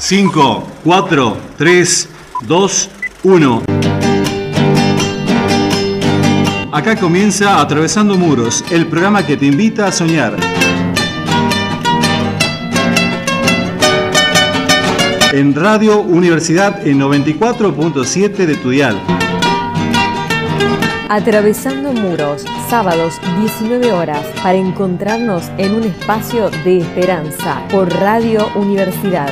5, 4, 3, 2, 1. Acá comienza Atravesando Muros, el programa que te invita a soñar. En Radio Universidad en 94.7 de Tudial. Atravesando muros, sábados 19 horas, para encontrarnos en un espacio de esperanza por Radio Universidad.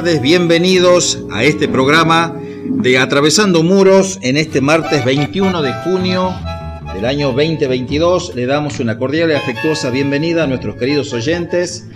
Tardes, bienvenidos a este programa de Atravesando Muros en este martes 21 de junio del año 2022. Le damos una cordial y afectuosa bienvenida a nuestros queridos oyentes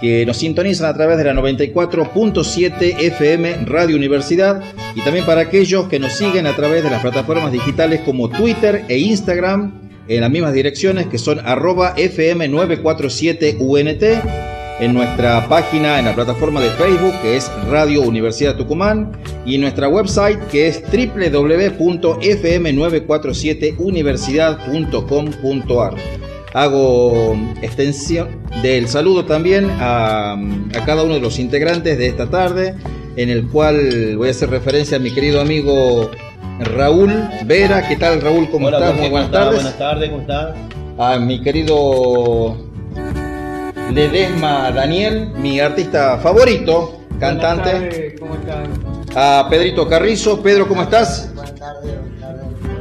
que nos sintonizan a través de la 94.7 FM Radio Universidad y también para aquellos que nos siguen a través de las plataformas digitales como Twitter e Instagram en las mismas direcciones que son arroba FM947UNT en nuestra página, en la plataforma de Facebook que es Radio Universidad Tucumán y en nuestra website que es www.fm947universidad.com.ar. Hago extensión del saludo también a, a cada uno de los integrantes de esta tarde, en el cual voy a hacer referencia a mi querido amigo Raúl Vera. ¿Qué tal Raúl? ¿Cómo Hola, estás? Muy buenas ¿cómo estás? tardes. Buenas tardes, ¿cómo estás? A mi querido Ledesma Daniel, mi artista favorito, cantante. ¿Cómo están? A Pedrito Carrizo. Pedro, ¿cómo estás?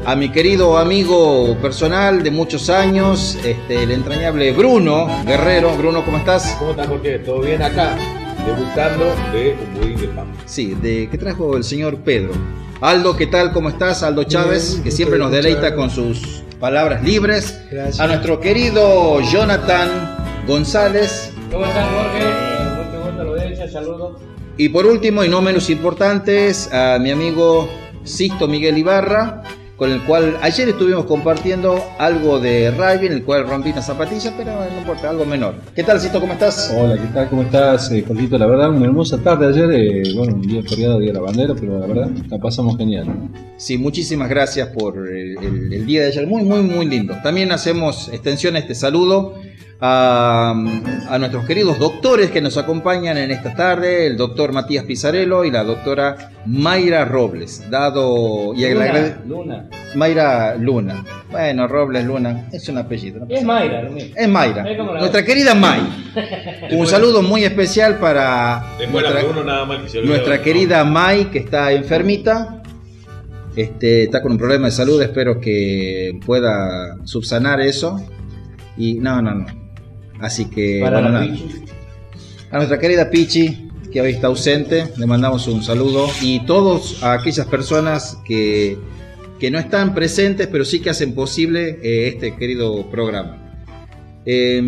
A mi querido amigo personal de muchos años, este, el entrañable Bruno Guerrero. Bruno, ¿cómo estás? ¿Cómo estás, Jorge? ¿Todo bien acá? debutando de un budín de papa. Sí, de que trajo el señor Pedro. Aldo, ¿qué tal? ¿Cómo estás? Aldo Chávez, Bien, que siempre nos deleita con sus palabras libres. Gracias. A nuestro querido Jonathan González. ¿Cómo están, Jorge? Mucho gusto, lo de saludos. Y por último, y no menos importantes, a mi amigo Sisto Miguel Ibarra, con el cual ayer estuvimos compartiendo algo de rugby, en el cual rompí una zapatilla, pero no importa, algo menor. ¿Qué tal, Sisto? ¿Cómo estás? Hola, ¿qué tal? ¿Cómo estás, eh, Jorgito? La verdad, una hermosa tarde ayer, eh, bueno, un día feriado, día de la bandera, pero la verdad, la pasamos genial. Sí, muchísimas gracias por el, el- el día de ayer, muy, muy, muy lindo. También hacemos extensión a este saludo a, a nuestros queridos doctores que nos acompañan en esta tarde, el doctor Matías Pizarello y la doctora Mayra Robles, dado y Luna, Luna. Mayra Luna. Bueno, Robles Luna, es un apellido. ¿no? Es Mayra, lo mismo. Es Mayra, Es nuestra otra. querida May. Un saludo muy especial para nuestra, uno nada más que nuestra querida May, que está enfermita. Este, está con un problema de salud, espero que pueda subsanar eso. Y no, no, no. Así que, Para bueno, nada. A nuestra querida Pichi, que hoy está ausente, le mandamos un saludo. Y todos a aquellas personas que, que no están presentes, pero sí que hacen posible eh, este querido programa. Eh,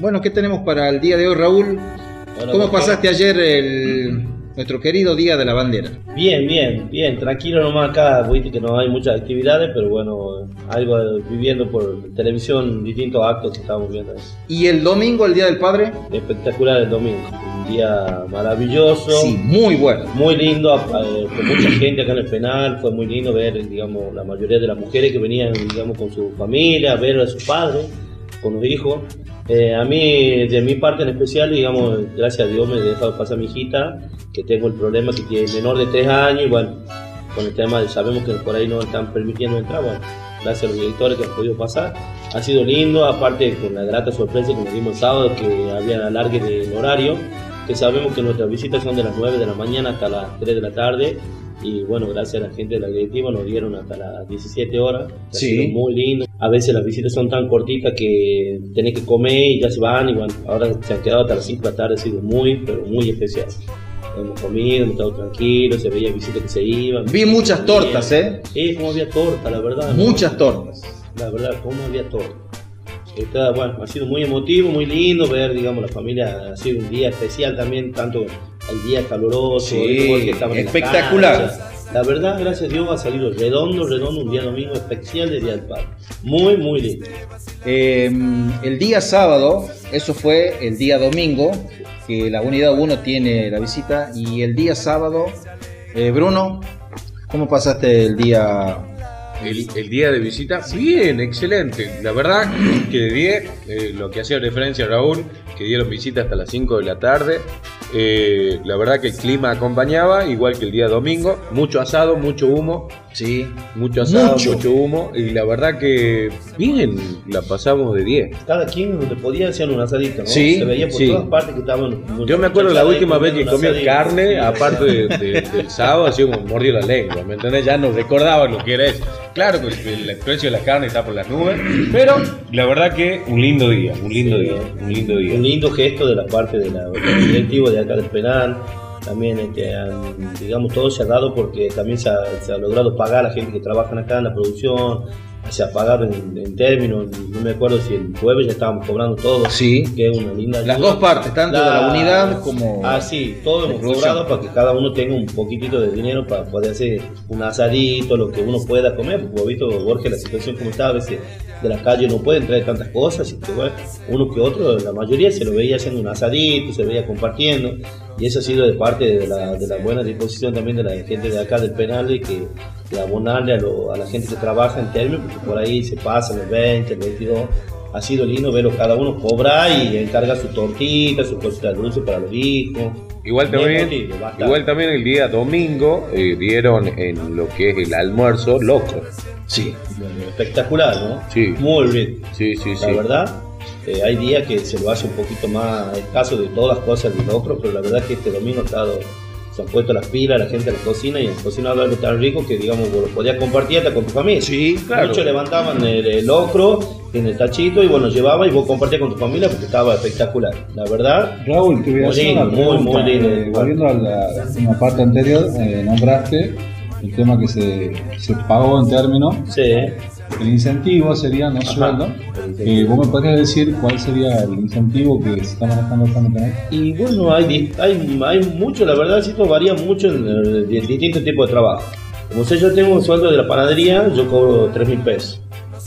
bueno, ¿qué tenemos para el día de hoy, Raúl? Bueno, ¿Cómo doctor. pasaste ayer el, nuestro querido Día de la Bandera? Bien, bien, bien, tranquilo nomás acá, viste que no hay muchas actividades, pero bueno, algo viviendo por televisión, distintos actos que estamos viendo. ¿Y el domingo, el Día del Padre? Espectacular el domingo, un día maravilloso, Sí, muy bueno. muy lindo, con mucha gente acá en el penal, fue muy lindo ver, digamos, la mayoría de las mujeres que venían, digamos, con su familia, ver a sus padres, con los hijos. Eh, a mí, de mi parte en especial, digamos, gracias a Dios me he dejado pasar a mi hijita, que tengo el problema que tiene menor de 3 años, y bueno, con el tema de sabemos que por ahí no están permitiendo entrar, bueno, gracias a los directores que han podido pasar. Ha sido lindo, aparte con la grata sorpresa que nos dimos el sábado, que había alargue del horario, que sabemos que nuestras visitas son de las 9 de la mañana hasta las 3 de la tarde. Y bueno, gracias a la gente de la directiva nos dieron hasta las 17 horas. Ha Sí. sido muy lindo. A veces las visitas son tan cortitas que tenés que comer y ya se van. Y bueno, ahora se han quedado hasta las 5 de la tarde. Ha sido muy, pero muy especial. Hemos comido, hemos estado tranquilos, se veía visitas que se iban. Vi muchas tortas, ¿eh? Sí, como había torta, la verdad. ¿no? Muchas tortas. La verdad, como había torta. Está, bueno, ha sido muy emotivo, muy lindo ver, digamos, la familia. Ha sido un día especial también, tanto el día caluroso, Sí, el en la espectacular. La verdad, gracias a Dios, ha salido redondo, redondo, un día domingo especial de Día del Padre. Muy, muy lindo. Eh, el día sábado, eso fue el día domingo, que la unidad 1 tiene la visita, y el día sábado, eh, Bruno, ¿cómo pasaste el día? El, el día de visita, bien, excelente. La verdad que de 10, eh, lo que hacía referencia a Raúl, que dieron visita hasta las 5 de la tarde. Eh, la verdad que el clima acompañaba, igual que el día domingo. Mucho asado, mucho humo. Sí, Mucho asado, Mucho. mucho, humo. Y la verdad que bien, la pasamos de 10. Cada quien donde podía hacían un asadito, ¿no? Sí, Se veía por sí. todas partes que estaban. Yo me acuerdo la última vez que comí carne carne, aparte de- de- del sábado, así como mordió la lengua, ¿me entendés? Ya no recordaba lo que era eso. Claro que el, el precio de la carne está por las nubes, pero la verdad que un lindo día, un lindo día, un lindo día. un lindo gesto de la parte de la, del directivo de acá del penal. También, este, digamos, todo se ha dado porque también se ha, se ha logrado pagar a la gente que trabaja acá en la producción. Se ha pagado en, en términos, no me acuerdo si el jueves ya estábamos cobrando todo. Sí. Que es una linda las dos partes, tanto de la unidad como... Ah, sí, todo hemos cobrado para que cada uno tenga un poquitito de dinero para poder hacer un asadito, lo que uno pueda comer. Porque, vos visto, Borges, la situación como está, a veces de la calle no pueden traer tantas cosas. Y que, bueno, uno que otro, la mayoría se lo veía haciendo un asadito, se veía compartiendo. Y eso ha sido de parte de la, de la buena disposición también de la gente de acá del penal y que de abonarle a, lo- a la gente que trabaja en términos, porque por ahí se pasan el 20, el 22 ha sido lindo verlo cada uno cobrar y encarga su tortita, su cosita dulce para los hijos. Igual también, motivo, igual también el día domingo eh, dieron en lo que es el almuerzo loco. Sí. Espectacular, ¿no? Sí. Muy bien. Sí, sí, sí. La verdad, eh, hay días que se lo hace un poquito más escaso de todas las cosas del otro, pero la verdad que este domingo ha estado se han puesto las pilas la gente de la cocina y han cocinado algo tan rico que digamos vos lo podías compartir hasta con tu familia. Sí, claro. Muchos levantaban el, el locro en el tachito y bueno, llevaba y vos compartías con tu familia porque estaba espectacular. La verdad, Raúl, te voy a Muy hacer lindo, una muy, pregunta. muy lindo. Eh, volviendo a la, una parte anterior, eh, nombraste el tema que se, se pagó en términos. sí. El incentivo sería no sueldo. Eh, ¿Vos me podrías decir cuál sería el incentivo que se está manejando actualmente? Y bueno, hay, hay, hay mucho, la verdad, esto varía mucho en, eh, de distintos tipos de trabajo. Como sé, yo tengo un sueldo de la panadería, yo cobro 3 mil pesos.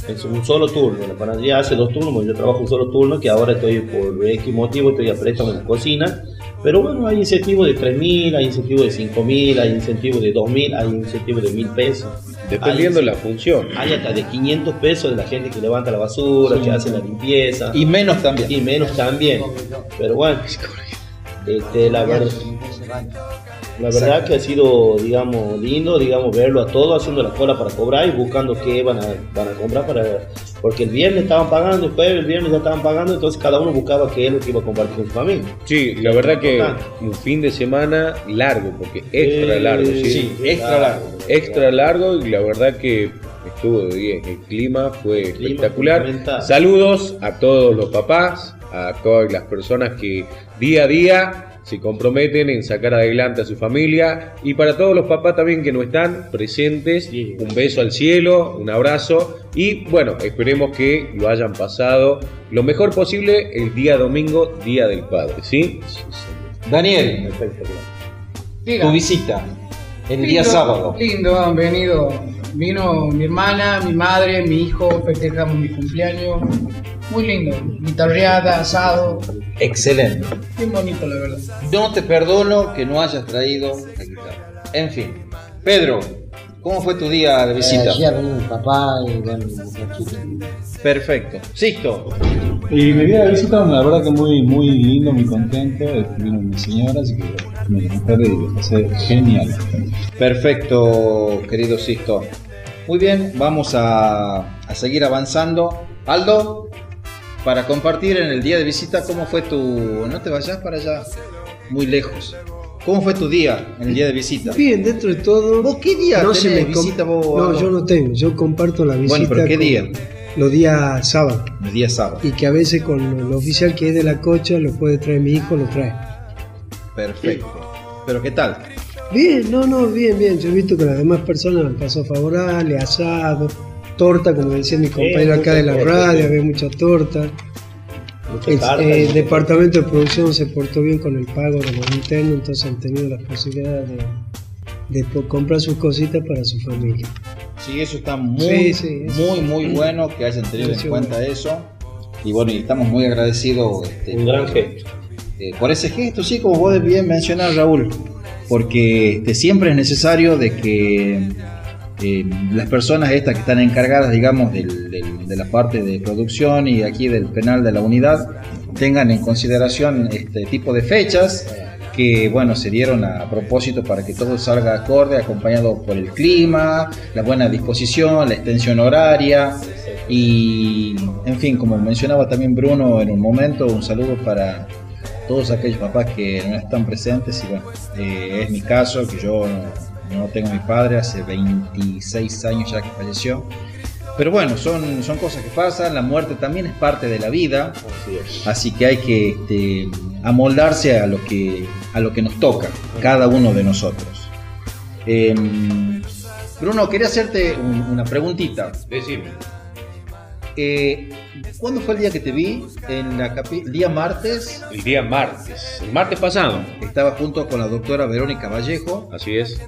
Es un solo turno. La panadería hace dos turnos, yo trabajo un solo turno, que ahora estoy por X motivo, estoy a préstamo en la cocina. Pero bueno, hay incentivos de 3 mil, hay incentivos de 5 mil, hay incentivos de 2 mil, hay incentivos de mil pesos. Dependiendo Hay- de la función. Hay hasta de 500 pesos de la gente que levanta la basura, que hace la limpieza. Y menos también. Y menos también. Pero bueno, este, la, ver- la verdad que ha sido, digamos, lindo, digamos, verlo a todos haciendo la cola para cobrar y buscando qué van a, van a comprar para... Porque el viernes estaban pagando, el jueves, el viernes ya estaban pagando, entonces cada uno buscaba qué es lo que iba a compartir con su familia. Sí, la verdad que un fin de semana largo, porque extra Eh, largo, sí. sí, extra largo. Extra largo y la verdad que estuvo de 10. El clima fue clima espectacular. Saludos a todos los papás, a todas las personas que día a día se comprometen en sacar adelante a su familia y para todos los papás también que no están presentes, un beso al cielo, un abrazo y bueno, esperemos que lo hayan pasado lo mejor posible el día domingo, Día del Padre, ¿sí? Daniel, Diga. tu visita el día sábado. Lindo, han venido. Vino mi hermana, mi madre, mi hijo, festejamos mi cumpleaños. Muy lindo. Guitarreada, asado. Excelente. Bien bonito, la verdad. No te perdono que no hayas traído la guitarra. En fin. Pedro, ¿cómo fue tu día de visita? Ha venido mi papá y bueno, mi muchachito. Perfecto. Sisto. Y mi día de visita, la verdad que muy, muy lindo, muy contento. Estuvieron mis señoras, así que mi mujer y lo pasé genial. Perfecto, querido Sisto. Muy bien, vamos a, a seguir avanzando. Aldo, para compartir en el día de visita, ¿cómo fue tu... No te vayas para allá, muy lejos. ¿Cómo fue tu día en el día de visita? Bien, dentro de todo. ¿Vos qué día no tenés se me visita vos? No, yo no tengo. Yo comparto la visita. Bueno, pero ¿qué con día? Los días sábado. El día sábado. Y que a veces con el oficial que es de la cocha lo puede traer mi hijo, lo trae. Perfecto. ¿Pero qué tal? Bien, no, no, bien, bien. Yo he visto que las demás personas han pasado favorable, asado, torta, como decía mi compañero acá de la torta, radio, sí. había mucha torta. El, eh, mucha departamento de producción se portó bien con el pago de los internos, entonces han tenido la posibilidad de, de comprar sus cositas para su familia. Sí, eso está muy, Sí, sí, eso muy, muy bueno que hayan tenido en cuenta eso. Y bueno, y estamos muy agradecidos este, Un gran gesto. eh, por ese gesto, sí, como vos bien mencionás, Raúl, porque este, siempre es necesario de que eh, las personas estas que están encargadas, digamos, del- del- de la parte de producción y aquí del penal de la unidad, tengan en consideración este tipo de fechas que, bueno, se dieron a propósito para que todo salga acorde, acompañado por el clima, la buena disposición, la extensión horaria. Y, en fin, como mencionaba también Bruno en un momento, un saludo para todos aquellos papás que no están presentes y bueno, eh, es mi caso, que yo no, tengo a mi padre, hace 26 años ya que falleció. Pero bueno, son, son cosas que pasan, la muerte también es parte de la vida, Así que hay que este, amoldarse a lo que, a lo que nos toca, cada uno de nosotros. Em, Bruno, quería hacerte un- una preguntita. Decime. Eh, ¿Cuándo fue el día que te vi? En la el día martes. El día martes, el martes pasado, Estaba junto con la doctora Verónica Vallejo. así es,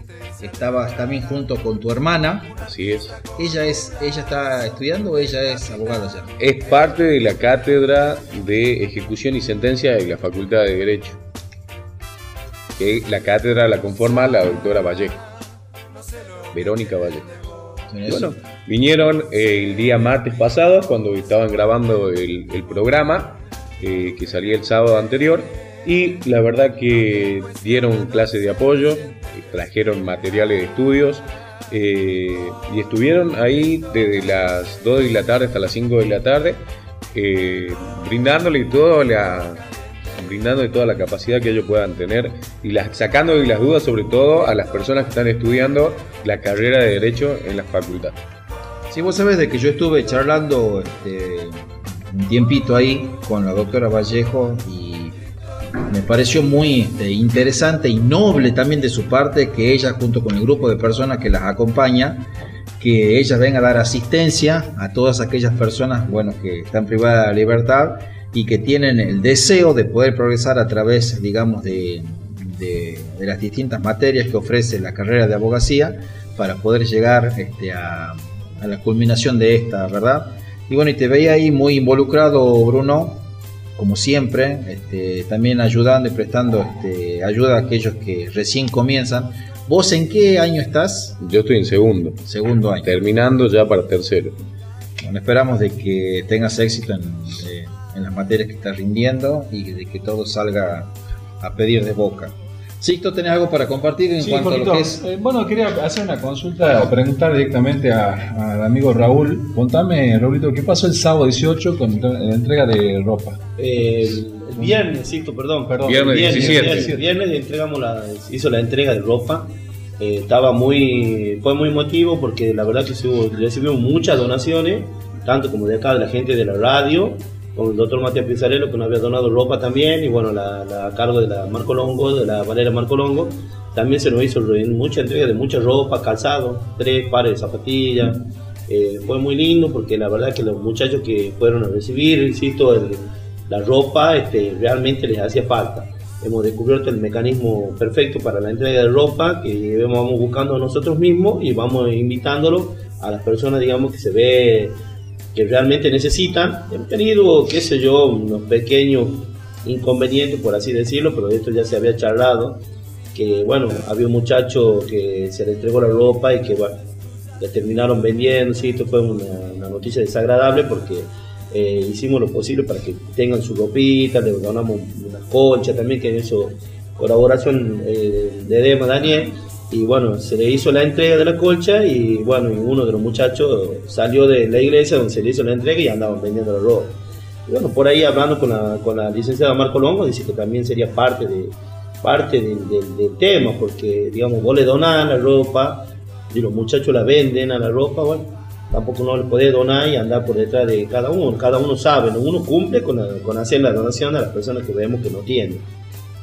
Estabas también junto con tu hermana. así es. ¿Ella es, ella está estudiando o ella es abogada ya? Es parte de la cátedra de ejecución y sentencia de la Facultad de Derecho. Que la cátedra la conforma la doctora Vallejo. Verónica Vallejo. ¿En Bueno? Vinieron eh, el día martes pasado cuando estaban grabando el, programa eh, que salía el sábado anterior y la verdad que dieron clases de apoyo, eh, trajeron materiales de estudios y estuvieron ahí desde las 2 de la tarde hasta las 5 de la tarde brindándole toda la, brindando toda la capacidad que ellos puedan tener y sacando de las dudas sobre todo a las personas que están estudiando la carrera de Derecho en la facultad. Si vos sabés de que yo estuve charlando este, un tiempito ahí con la doctora Vallejo y me pareció muy este, interesante y noble también de su parte que ella junto con el grupo de personas que las acompaña que ella venga a dar asistencia a todas aquellas personas bueno, que están privadas de libertad y que tienen el deseo de poder progresar a través, digamos, de, de, de las distintas materias que ofrece la carrera de abogacía para poder llegar este, a, a la culminación de esta, ¿verdad? Y bueno, y te veía ahí muy involucrado, Bruno, como siempre, este, también ayudando y prestando este, ayuda a aquellos que recién comienzan. ¿Vos en qué año estás? Yo estoy en segundo. Segundo año. Terminando ya para tercero. Bueno, esperamos de que tengas éxito en, eh, en las materias que estás rindiendo y de que todo salga a pedir de boca. Sixto, ¿tenés algo para compartir en Sí, cuanto a lo que es? eh, bueno, quería hacer una consulta o preguntar directamente a- al amigo Raúl. Contame, Raúlito, ¿qué pasó el sábado 18 con la entrega de ropa? Eh, el, el viernes, Sisto, perdón, perdón. Viernes el 17. viernes, el viernes entregamos la, hizo la entrega de ropa. Eh, estaba muy, fue muy emotivo porque la verdad que recibimos muchas donaciones, tanto como de acá de la gente de la radio, con el doctor Matías Pizarello que nos había donado ropa también, y bueno, la, la a cargo de la Marco Longo, de la Valera Marco Longo, también se nos hizo mucha entrega de mucha ropa, calzado, tres pares de zapatillas. Eh, fue muy lindo porque la verdad que los muchachos que fueron a recibir, insisto, el- la ropa este, realmente les hacía falta. Hemos descubierto el mecanismo perfecto para la entrega de ropa que vamos buscando nosotros mismos y vamos invitándolo a las personas, digamos, que se ve que realmente necesitan. Hemos tenido, qué sé yo, unos pequeños inconvenientes, por así decirlo, pero de esto ya se había charlado, que bueno, había un muchacho que se le entregó la ropa y que bueno, le terminaron vendiendo, sí, esto fue una, noticia desagradable porque eh, hicimos lo posible para que tengan su ropita, le donamos una concha también, que en eso colaboración eh, de Dema Daniel, y bueno, se le hizo la entrega de la colcha y bueno, y uno de los muchachos salió de la iglesia donde se le hizo la entrega y andaban vendiendo la ropa. Y bueno, por ahí hablando con la, con la licenciada Marco Longo, dice que también sería parte de parte del, tema, porque digamos, vos le donás la ropa y los muchachos la venden a la ropa, bueno, tampoco no le podés donar y andar por detrás de cada uno, cada uno sabe, ¿no? uno cumple con, la- con hacer la donación a las personas que vemos que no tienen.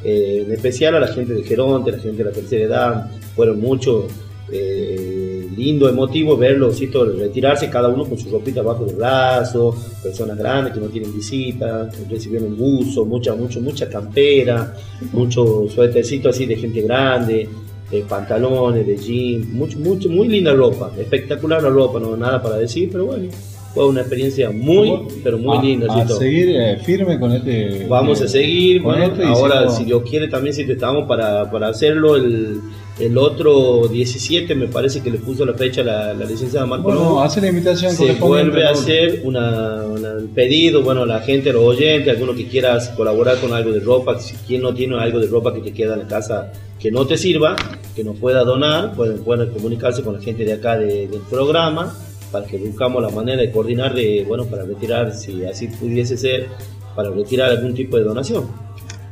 Eh, en especial a la gente de Geronte, la gente de la tercera edad, fueron muchos eh, lindo, emotivo verlos ¿sí? retirarse cada uno con su ropita abajo del brazo, personas grandes que no tienen visita, recibieron buzo, mucha, mucho, mucha campera, mucho suétercito así de gente grande, de pantalones, de jeans, mucho, mucho, muy linda ropa, espectacular la ropa, no nada para decir, pero bueno, fue una experiencia muy, pero muy a, linda. a seguir eh, firme con este. Vamos eh, a seguir, bueno, ahora si Dios quiere también si estamos para, para hacerlo el, el otro 17 me parece que le puso la fecha la, la licenciada Marco Bueno, hace la invitación se vuelve a hacer una, una- un pedido, bueno, la gente, los oyentes, alguno que quiera colaborar con algo de ropa, si quien no tiene algo de ropa que te queda en la casa que no te sirva, que nos pueda donar, pueden, pueden comunicarse con la gente de acá de- del programa para que buscamos la manera de coordinar de, bueno, para retirar, si así pudiese ser, para retirar algún tipo de donación.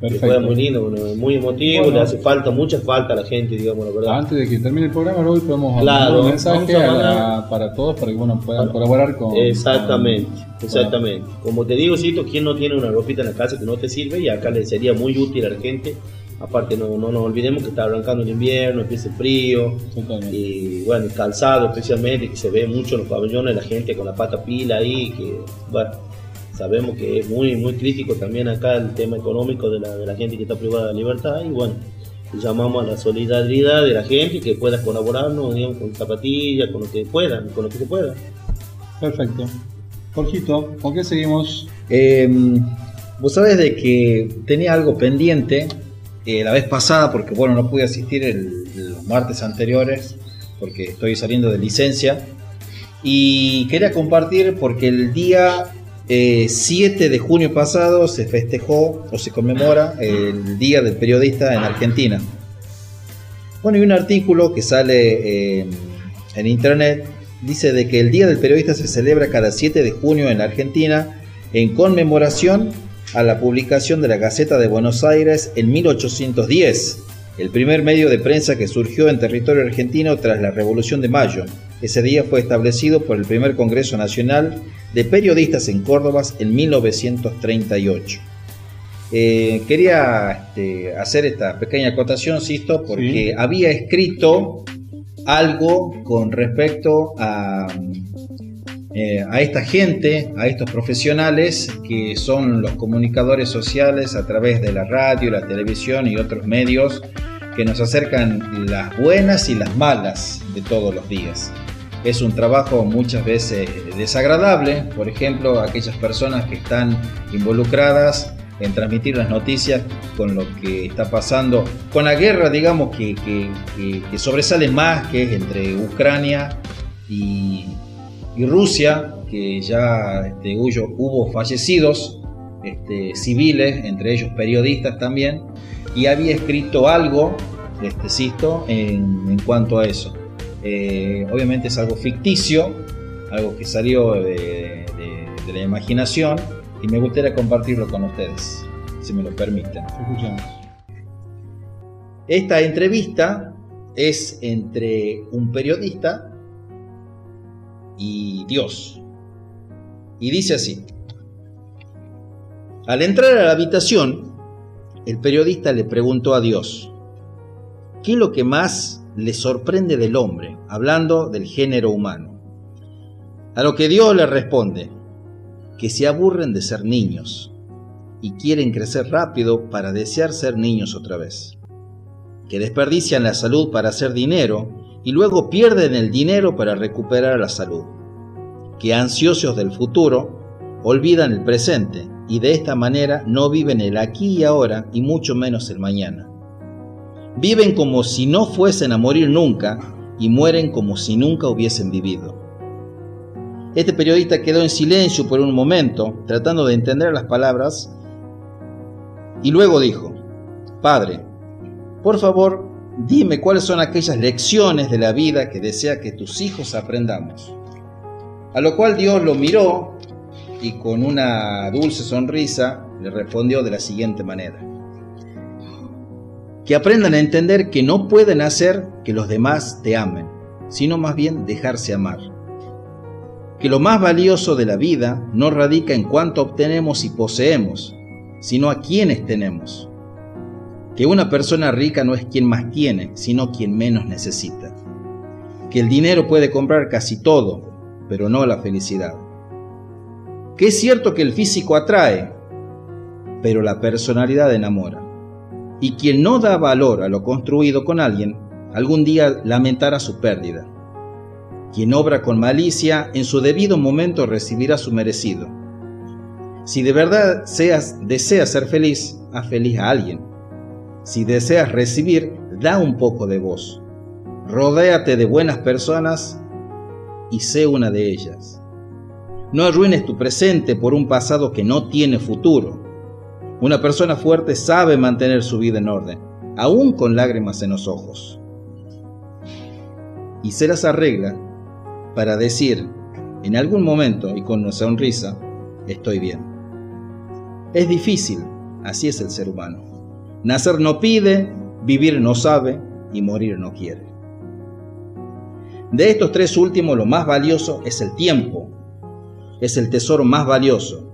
Que Perfecto. fue muy lindo, bueno, muy emotivo, Bueno. le hace falta, mucha falta a la gente, digamos, la verdad. Antes de que termine el programa, Raúl, podemos Claro, un mensaje a la- para todos para que bueno, puedan colaborar con. Exactamente, con- exactamente. Como te digo, Cito, ¿quién no tiene una ropita en la casa que no te sirve? Y acá le sería muy útil a la gente. Aparte, no, no nos olvidemos que está arrancando el invierno, empieza el frío. Totalmente. Y bueno, el calzado especialmente, que se ve mucho en los pabellones, la gente con la pata pila ahí, que bueno, sabemos que es muy, muy crítico también acá el tema económico de la, de la gente que está privada de libertad. Y bueno, llamamos a la solidaridad de la gente que pueda colaborarnos, digamos, con zapatillas, con lo que puedan, con lo que se pueda. Perfecto. Jorgito, ¿con qué seguimos? Eh, Vos sabés de que tenía algo pendiente eh, la vez pasada porque bueno no pude asistir el- los martes anteriores porque estoy saliendo de licencia y quería compartir porque el día eh, 7 de junio pasado se festejó o se conmemora el Día del Periodista en Argentina. Bueno, y un artículo que sale en, en internet dice de que el Día del Periodista se celebra cada 7 de junio en Argentina en conmemoración a la publicación de la Gaceta de Buenos Aires en 1810, el primer medio de prensa que surgió en territorio argentino tras la Revolución de Mayo. Ese día fue establecido por el primer Congreso Nacional de Periodistas en Córdoba en 1938. Eh, quería este, hacer esta pequeña acotación, Sisto, porque Sí. había escrito algo con respecto a, eh, a esta gente, a estos profesionales que son los comunicadores sociales a través de la radio, la televisión y otros medios que nos acercan las buenas y las malas de todos los días. Es un trabajo muchas veces desagradable, por ejemplo, aquellas personas que están involucradas en transmitir las noticias con lo que está pasando, con la guerra, digamos, que, que- que- sobresale más, que es entre Ucrania y, y Rusia, que ya este, hubo, hubo fallecidos este, civiles, entre ellos periodistas también, y había escrito algo, este, Sisto, en, en cuanto a eso. Eh, obviamente es algo ficticio, algo que salió de, de- de la imaginación, y me gustaría compartirlo con ustedes, si me lo permiten. Escuchamos. Esta entrevista es entre un periodista y Dios. Y dice así. Al entrar a la habitación, el periodista le preguntó a Dios, ¿qué es lo que más le sorprende del hombre, hablando del género humano? A lo que Dios le responde, que se aburren de ser niños y quieren crecer rápido para desear ser niños otra vez que desperdician la salud para hacer dinero y luego pierden el dinero para recuperar la salud, que ansiosos del futuro olvidan el presente y de esta manera no viven el aquí y ahora y mucho menos el mañana. Viven como si no fuesen a morir nunca y mueren como si nunca hubiesen vivido. Este periodista quedó en silencio por un momento, tratando de entender las palabras, y luego dijo, Padre, por favor, dime cuáles son aquellas lecciones de la vida que desea que tus hijos aprendamos. A lo cual Dios lo miró y con una dulce sonrisa le respondió de la siguiente manera. Que aprendan a entender que no pueden hacer que los demás te amen, sino más bien dejarse amar. Que lo más valioso de la vida no radica en cuánto obtenemos y poseemos, sino a quienes tenemos que una persona rica no es quien más tiene, sino quien menos necesita. Que el dinero puede comprar casi todo, pero no la felicidad. Que es cierto que el físico atrae, pero la personalidad enamora. Y quien no da valor a lo construido con alguien, algún día lamentará su pérdida. Quien obra con malicia, en su debido momento recibirá su merecido. Si de verdad seas, deseas ser feliz, haz feliz a alguien. Si deseas recibir, da un poco de vos. Rodéate de buenas personas y sé una de ellas. No arruines tu presente por un pasado que no tiene futuro. Una persona fuerte sabe mantener su vida en orden, aún con lágrimas en los ojos. Y se las arregla para decir, en algún momento y con una sonrisa, estoy bien. Es difícil, así es el ser humano. Nacer no pide, vivir no sabe y morir no quiere. De estos tres últimos, lo más valioso es el tiempo. Es el tesoro más valioso.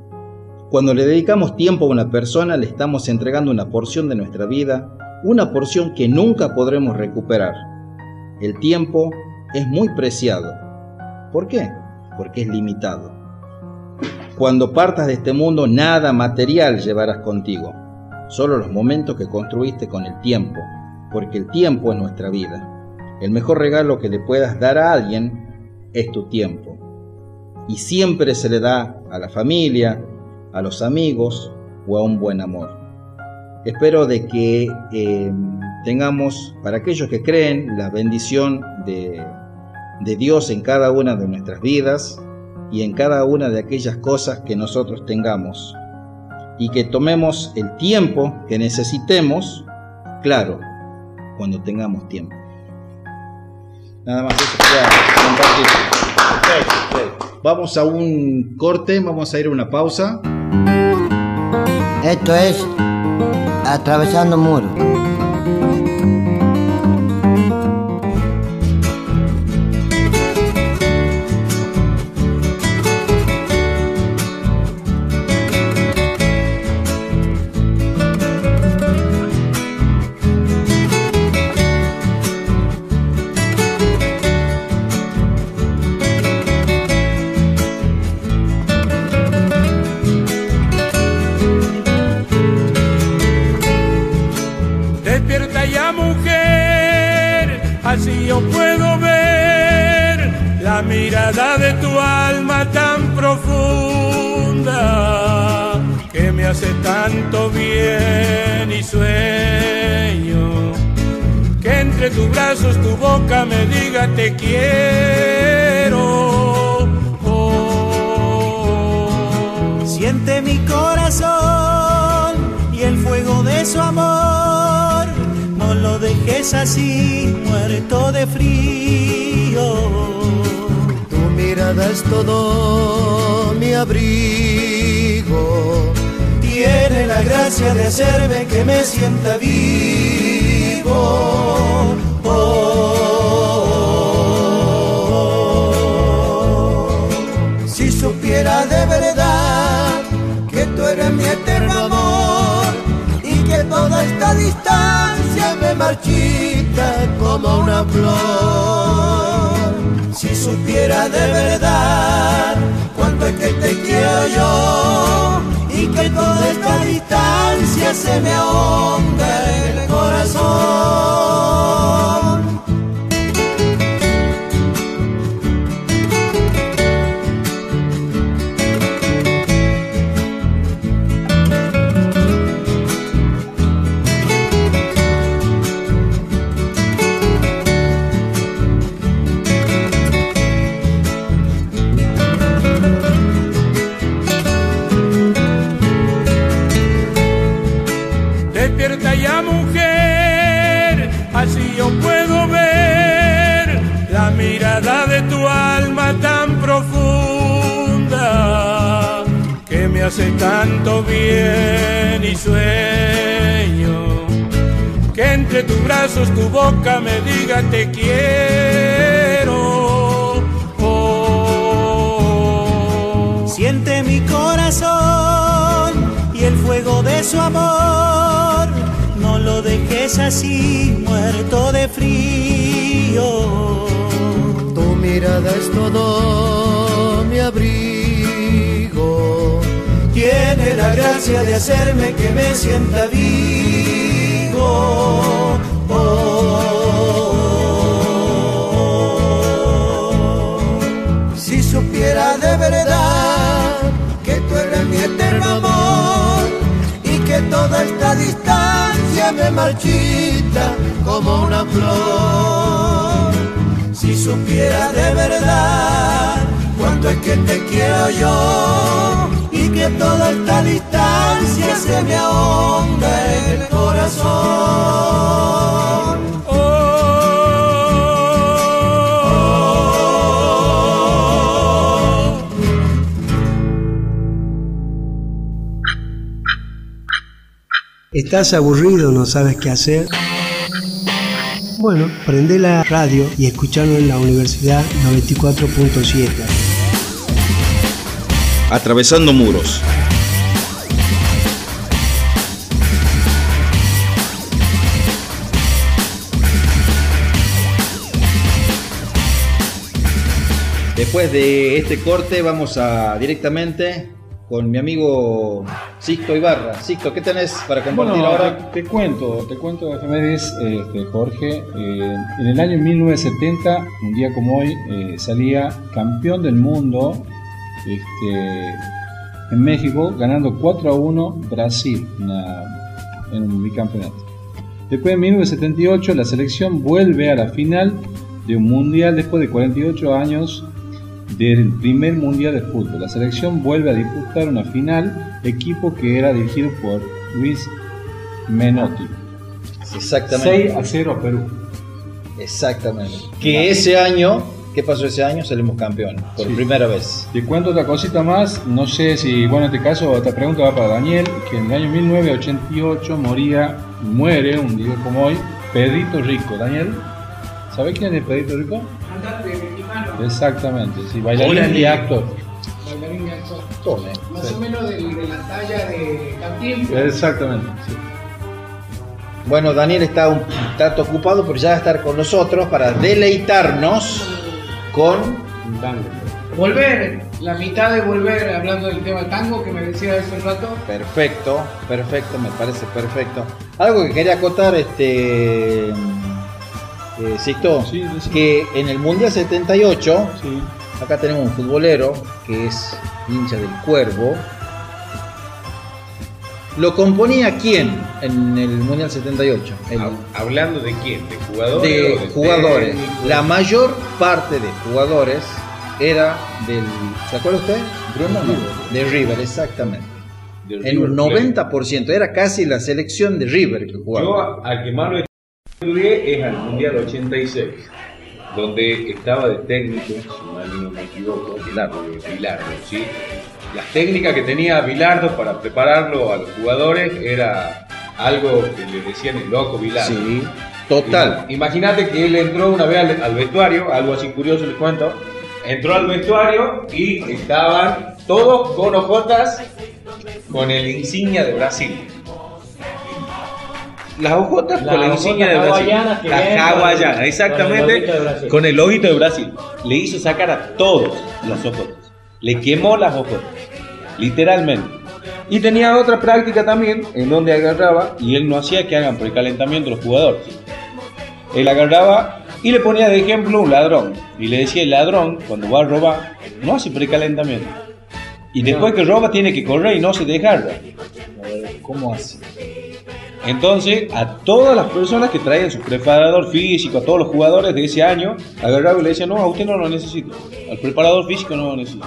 Cuando le dedicamos tiempo a una persona, le estamos entregando una porción de nuestra vida, una porción que nunca podremos recuperar. El tiempo es muy preciado. ¿Por qué? Porque es limitado. Cuando partas de este mundo, nada material llevarás contigo solo los momentos que construiste con el tiempo, porque el tiempo es nuestra vida. El mejor regalo que le puedas dar a alguien es tu tiempo. Y siempre se le da a la familia, a los amigos o a un buen amor. Espero de que eh, tengamos, para aquellos que creen, la bendición de Dios en cada una de nuestras vidas y en cada una de aquellas cosas que nosotros tengamos y que tomemos el tiempo que necesitemos, claro, cuando tengamos tiempo. Nada más eso compartir. Vamos a un corte, vamos a ir a una pausa. Esto es Atravesando Muros. Brazos tu boca me diga te quiero. Oh. Siente mi corazón y el fuego de su amor. No lo dejes así, muerto de frío. Tu mirada es todo mi abrigo. Tiene la gracia de hacerme que me sienta vivo. Si supiera de verdad que tú eres mi eterno amor y que toda esta distancia me marchita como una flor. Si supiera de verdad cuánto es que te quiero yo y que toda esta distancia se me ahonda en el corazón. Tanto bien y sueño que entre tus brazos tu boca me diga te quiero. Oh. Siente mi corazón y el fuego de su amor. No lo dejes así, muerto de frío. Tu mirada es todo mi abrigo. Tiene la gracia de hacerme que me sienta vivo. Oh. Si supiera de verdad que tú eres mi eterno amor y que toda esta distancia me marchita como una flor. Si supiera de verdad cuánto es que te quiero yo que toda esta distancia se me ahonda el corazón. ¿Estás aburrido, no sabes qué hacer? Bueno, prende la radio y escuchanos en la Universidad 94.7. Atravesando muros. Después de este corte vamos a directamente con mi amigo Sixto Ibarra. Sixto, ¿qué tenés para compartir Bueno, ahora? Te, te cuento, te cuento, efemérides, este, Jorge. eh, en el año 1970, un día como hoy, eh, salía campeón del mundo este, en México, ganando 4 a 1 Brasil una- en un bicampeonato. Después en 1978, la selección vuelve a la final de un mundial después de 48 años del primer mundial de fútbol. La selección vuelve a disputar una final, equipo que era dirigido por Luis Menotti. Exactamente. 6 a 0 a Perú. Exactamente. Que ese año ¿Qué pasó ese año? Salimos campeones, por Sí. primera vez. Te cuento otra cosita más, no sé si, bueno, en este caso, esta pregunta va para Daniel, que en el año 1988 moría, muere, un día como hoy, Pedrito Rico. Daniel, ¿sabes quién es Pedrito Rico? Cantante mexicano, Exactamente, sí, bailarín y actor. bailarín de actor. Tome. Más Sí. o menos de, la talla de Cantinflas. Exactamente, sí. Bueno, Daniel está un tanto ocupado, pero ya va a estar con nosotros para deleitarnos con Volver, la mitad de volver, hablando del tema tango que me decía hace un rato. Perfecto, perfecto, me parece perfecto. Algo que quería acotar, este. eh, Sí, sí, sí. que en el Mundial 78, Sí. acá tenemos un futbolero que es hincha del Cuervo. ¿Lo componía quién en el Mundial 78? El- Hab- Hablando de quién, de jugadores. de jugadores. La mayor parte de jugadores era del. ¿Se acuerda usted? Bruno, no. De River, exactamente. Del En un River Plate. 90%, era casi la selección de River que jugaba. Yo al que más lo estudié es al Mundial 86, donde estaba de técnico, si mal no me equivoco, Bilardo, Bilardo, ¿sí? Las técnicas que tenía Bilardo para prepararlo a los jugadores era algo que le decían el loco Bilardo. Sí, total. Ima- Imagínate que él entró una vez al, al vestuario, algo así curioso les cuento. Entró al vestuario y estaban todos con ojotas con el insignia de Brasil. Las ojotas con la insignia de Brasil. Las hawaianas, exactamente. Con el loguito de Brasil. Le hizo sacar a todos las ojotas. Le quemó las ojotas. Literalmente. Y tenía otra práctica también en donde agarraba y él no hacía que hagan precalentamiento los jugadores. Él agarraba y le ponía de ejemplo un ladrón. Y le decía, el ladrón, cuando va a robar, no hace precalentamiento. Y después que roba tiene que correr y no se deja. ¿Cómo hace? Entonces, a todas las personas que traían su preparador físico, a todos los jugadores de ese año, agarraba y le decía, no, a usted no lo necesito. Al preparador físico no lo necesito.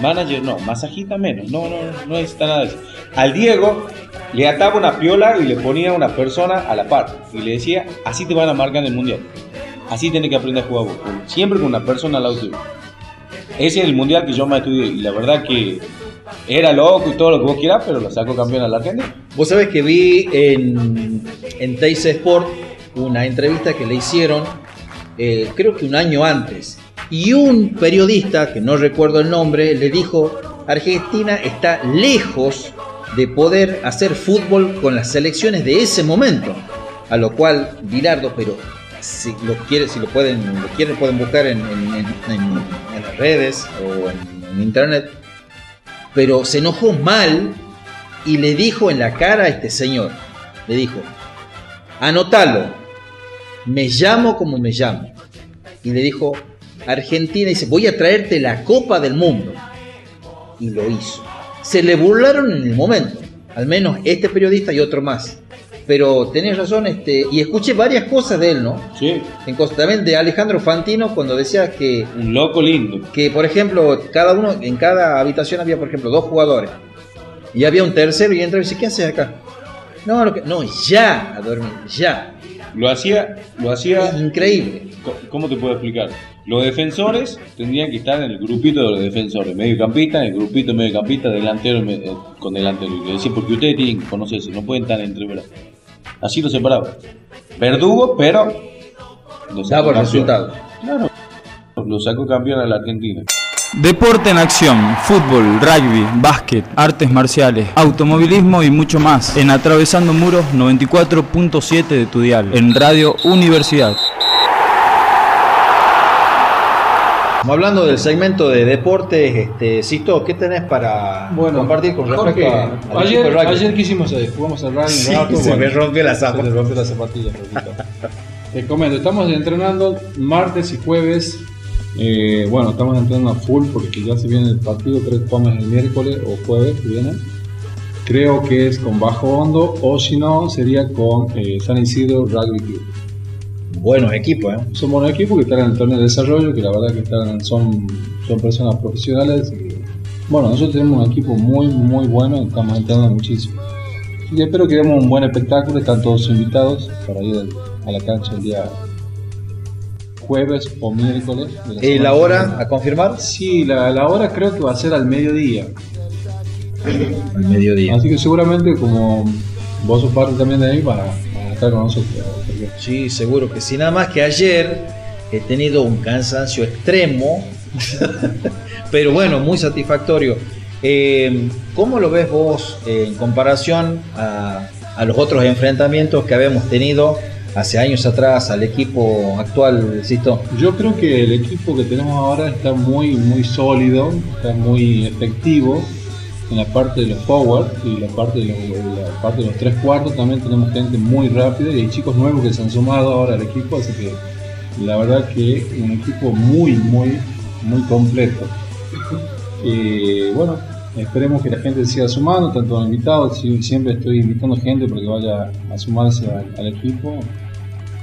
Manager no, masajita menos, no, no, no necesita nada de eso. Al Diego le ataba una piola y le ponía una persona a la par. Y le decía, así te van a marcar en el mundial. Así tienes que aprender a jugar Siempre con una persona al lado tuyo. Ese es el mundial que yo me estudié. Y la verdad que era loco y todo lo que vos quieras, pero lo sacó campeón a la Argentina. Vos sabés que vi en, en Teis Sport una entrevista que le hicieron, eh, creo que un año antes, y un periodista, que no recuerdo el nombre, le dijo, Argentina está lejos de poder hacer fútbol con las selecciones de ese momento. A lo cual Bilardo, pero si lo quiere, si lo pueden, quieren, pueden buscar en, redes o en- internet, pero se enojó mal y le dijo en la cara a este señor, le dijo, anótalo, me llamo como me llamo. Y le dijo, Argentina, dice, voy a traerte la Copa del Mundo. Y lo hizo. Se le burlaron en el momento, al menos este periodista y otro más. Pero tenés razón, este, y escuché varias cosas de él, ¿no? Sí. En también de Alejandro Fantino cuando decía que Un loco lindo. que por ejemplo cada uno en cada habitación había por ejemplo dos jugadores y había un tercero y entra y dice ¿qué haces acá? No, lo que- no, ya a dormir, ya. Lo hacía, lo hacía. Es increíble. ¿Cómo te puedo explicar? Los defensores tendrían que estar en el grupito de los defensores, mediocampista, en el grupito mediocampista, delantero eh, con delantero. Y decía, porque ustedes tienen que conocerse, no pueden estar entre brazos. Así lo separaba. Verdugo, pero. Lo sacó Daba campeón. resultado. Claro. Lo sacó campeón a la Argentina. Deporte en acción, fútbol, rugby, básquet, artes marciales, automovilismo y mucho más en Atravesando Muros 94.7 de tu dial, en Radio Universidad. Como hablando del segmento de deportes, este, Sisto, ¿qué tenés para compartir con respecto Jorge, a, de ayer, rugby? ayer quisimos, eh, jugamos al rugby Sí, rato, se bueno, me rompió la Se le rompió la zapatilla. Te comento, estamos entrenando martes y jueves. eh, bueno, estamos entrenando a full porque ya se viene el partido, creo que jugamos el miércoles o jueves que viene. Creo que es con bajo hondo o si no sería con eh, San Isidro Rugby Club. Buenos equipos, ¿eh? Son buenos equipos que están en el torneo de desarrollo, que la verdad que están, son, son personas profesionales. y, bueno, nosotros tenemos un equipo muy, muy bueno y estamos entrenando muchísimo. Y espero que demos un buen espectáculo, están todos invitados para ir a la cancha el día jueves o miércoles. de ¿Y la hora a confirmar? Sí, la, la hora creo que va a ser al mediodía. Al mediodía. Así que seguramente como vos sos parte también de ahí, para, para estar con nosotros. Sí, seguro que sí. Nada más que ayer he tenido un cansancio extremo, pero bueno, muy satisfactorio. Eh, ¿Cómo lo ves vos en comparación a, a los otros enfrentamientos que habíamos tenido hace años atrás al equipo actual, Sisto? Yo creo que el equipo que tenemos ahora está muy, muy sólido, está muy efectivo en la parte de los forward y la parte de los, la parte de los tres cuartos también tenemos gente muy rápida y hay chicos nuevos que se han sumado ahora al equipo, así que la verdad que un equipo muy, muy, muy completo. Y bueno, esperemos que la gente siga sumando, tanto los invitados, siempre estoy invitando gente para que vaya a sumarse al, al equipo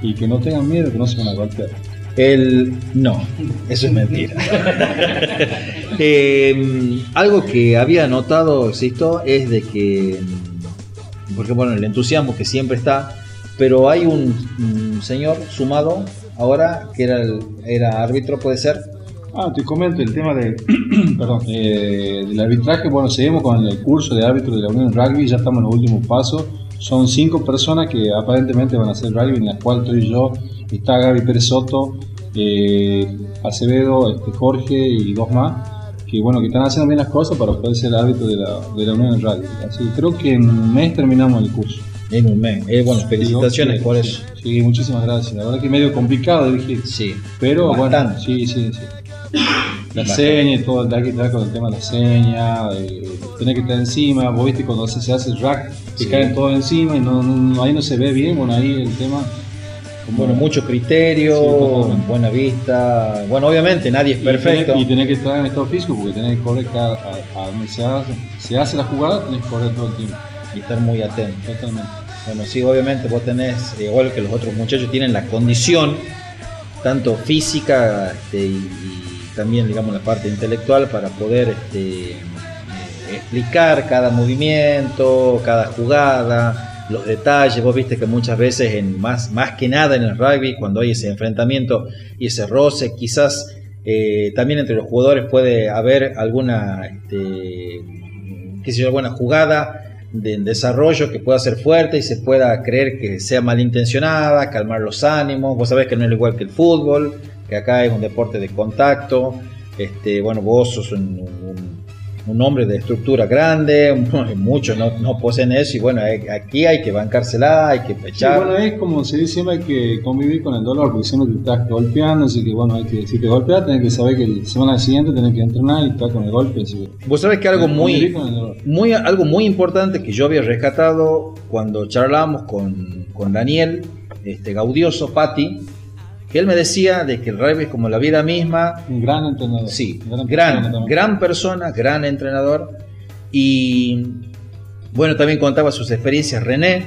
y que no tengan miedo, que no se van a golpear. El no, eso es mentira. Eh, algo que había notado, Sisto, es de que, mm, porque bueno, el entusiasmo que siempre está, pero hay un, un señor sumado ahora que era, el- era árbitro, puede ser. Ah, te comento el tema de, perdón, eh, del arbitraje. Bueno, seguimos con el curso de árbitro de la Unión Rugby, ya estamos en los últimos pasos. Son cinco personas que aparentemente van a hacer rugby, en las cuales estoy yo, está Gaby Pérez Soto, eh, Acevedo, este, Jorge y dos más, que bueno, que están haciendo bien las cosas para poder ser árbitro de la, de la Unión Rugby. Así que creo que en un mes terminamos el curso. En un mes. Eh, bueno, felicitaciones por eso. Sí, muchísimas gracias. La verdad que medio complicado dirigir. Sí. Pero bueno, sí, sí, sí. La seña y todo, hay que estar con el tema de la seña, eh, tener que estar encima, vos viste cuando se se hace el rack, que Sí. caen todos encima y no, no- ahí no se ve bien, bueno, ahí el tema... como- Bueno, mucho criterio, Sí, buena vista. Bueno, obviamente nadie es perfecto. Y tenés que estar en estado físico porque tenés que correr cada, a, a donde se hace, se hace la jugada, tenés que correr todo el tiempo. Y estar muy atento. Totalmente. Bueno, sí, obviamente vos tenés, eh, igual que los otros muchachos, tienen la condición, tanto física este, y, y también, digamos, la parte intelectual para poder este, eh, explicar cada movimiento, cada jugada, los detalles. Vos viste que muchas veces, en más, más que nada en el rugby, cuando hay ese enfrentamiento y ese roce, quizás eh, también entre los jugadores puede haber alguna, este, alguna jugada de desarrollo que pueda ser fuerte y se pueda creer que sea malintencionada, calmar los ánimos. Vos sabés que no es igual que el fútbol, que acá es un deporte de contacto. Este, bueno, vos sos un- un hombre de estructura grande, muchos no, no poseen eso y bueno, aquí hay que bancársela, hay que Sí, pechar. bueno, es como se dice, siempre hay que convivir con el dolor, porque siempre te estás golpeando, así que bueno, hay que, si te golpeas, tenés que saber que la semana siguiente tenés que entrenar y estar con el golpe. así que- Vos sabés que algo muy, muy, algo muy importante que yo había rescatado cuando charlábamos con, con Daniel este, Gaudioso, Patti, que él me decía de que el rugby es como la vida misma. Un gran entrenador. Sí, Gran gran, gran persona, gran entrenador. Y bueno, también contaba sus experiencias René,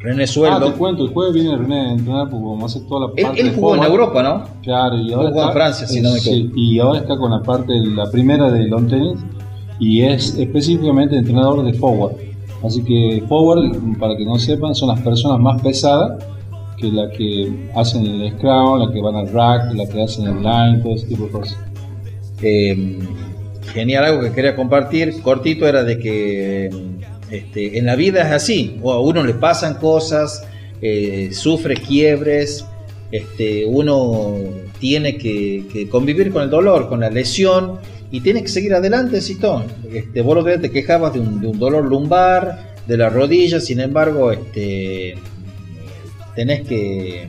René Ah, Sueldo. te cuento, el jueves viene René a entrenar porque vamos a hacer toda la Él- parte él de jugó en. Europa, ¿no? Claro, y ahora Jugó en está, Francia, si no me sí, equivoco. y ahora está con la parte, la primera de long tennis y es específicamente entrenador de forward. Así que forward, para que no sepan, son las personas más pesadas que la que hacen el scrum, la que van al rack, la que hacen el line, todo ese tipo de cosas. Eh, genial, algo que quería compartir, cortito, era de que este, en la vida es así, o a uno le pasan cosas, eh, sufre quiebres, este, uno tiene que, que convivir con el dolor, con la lesión, y tiene que seguir adelante, Cito. Este, vos lo te quejabas de un, de un dolor lumbar, de la rodilla, sin embargo, este, tenés que...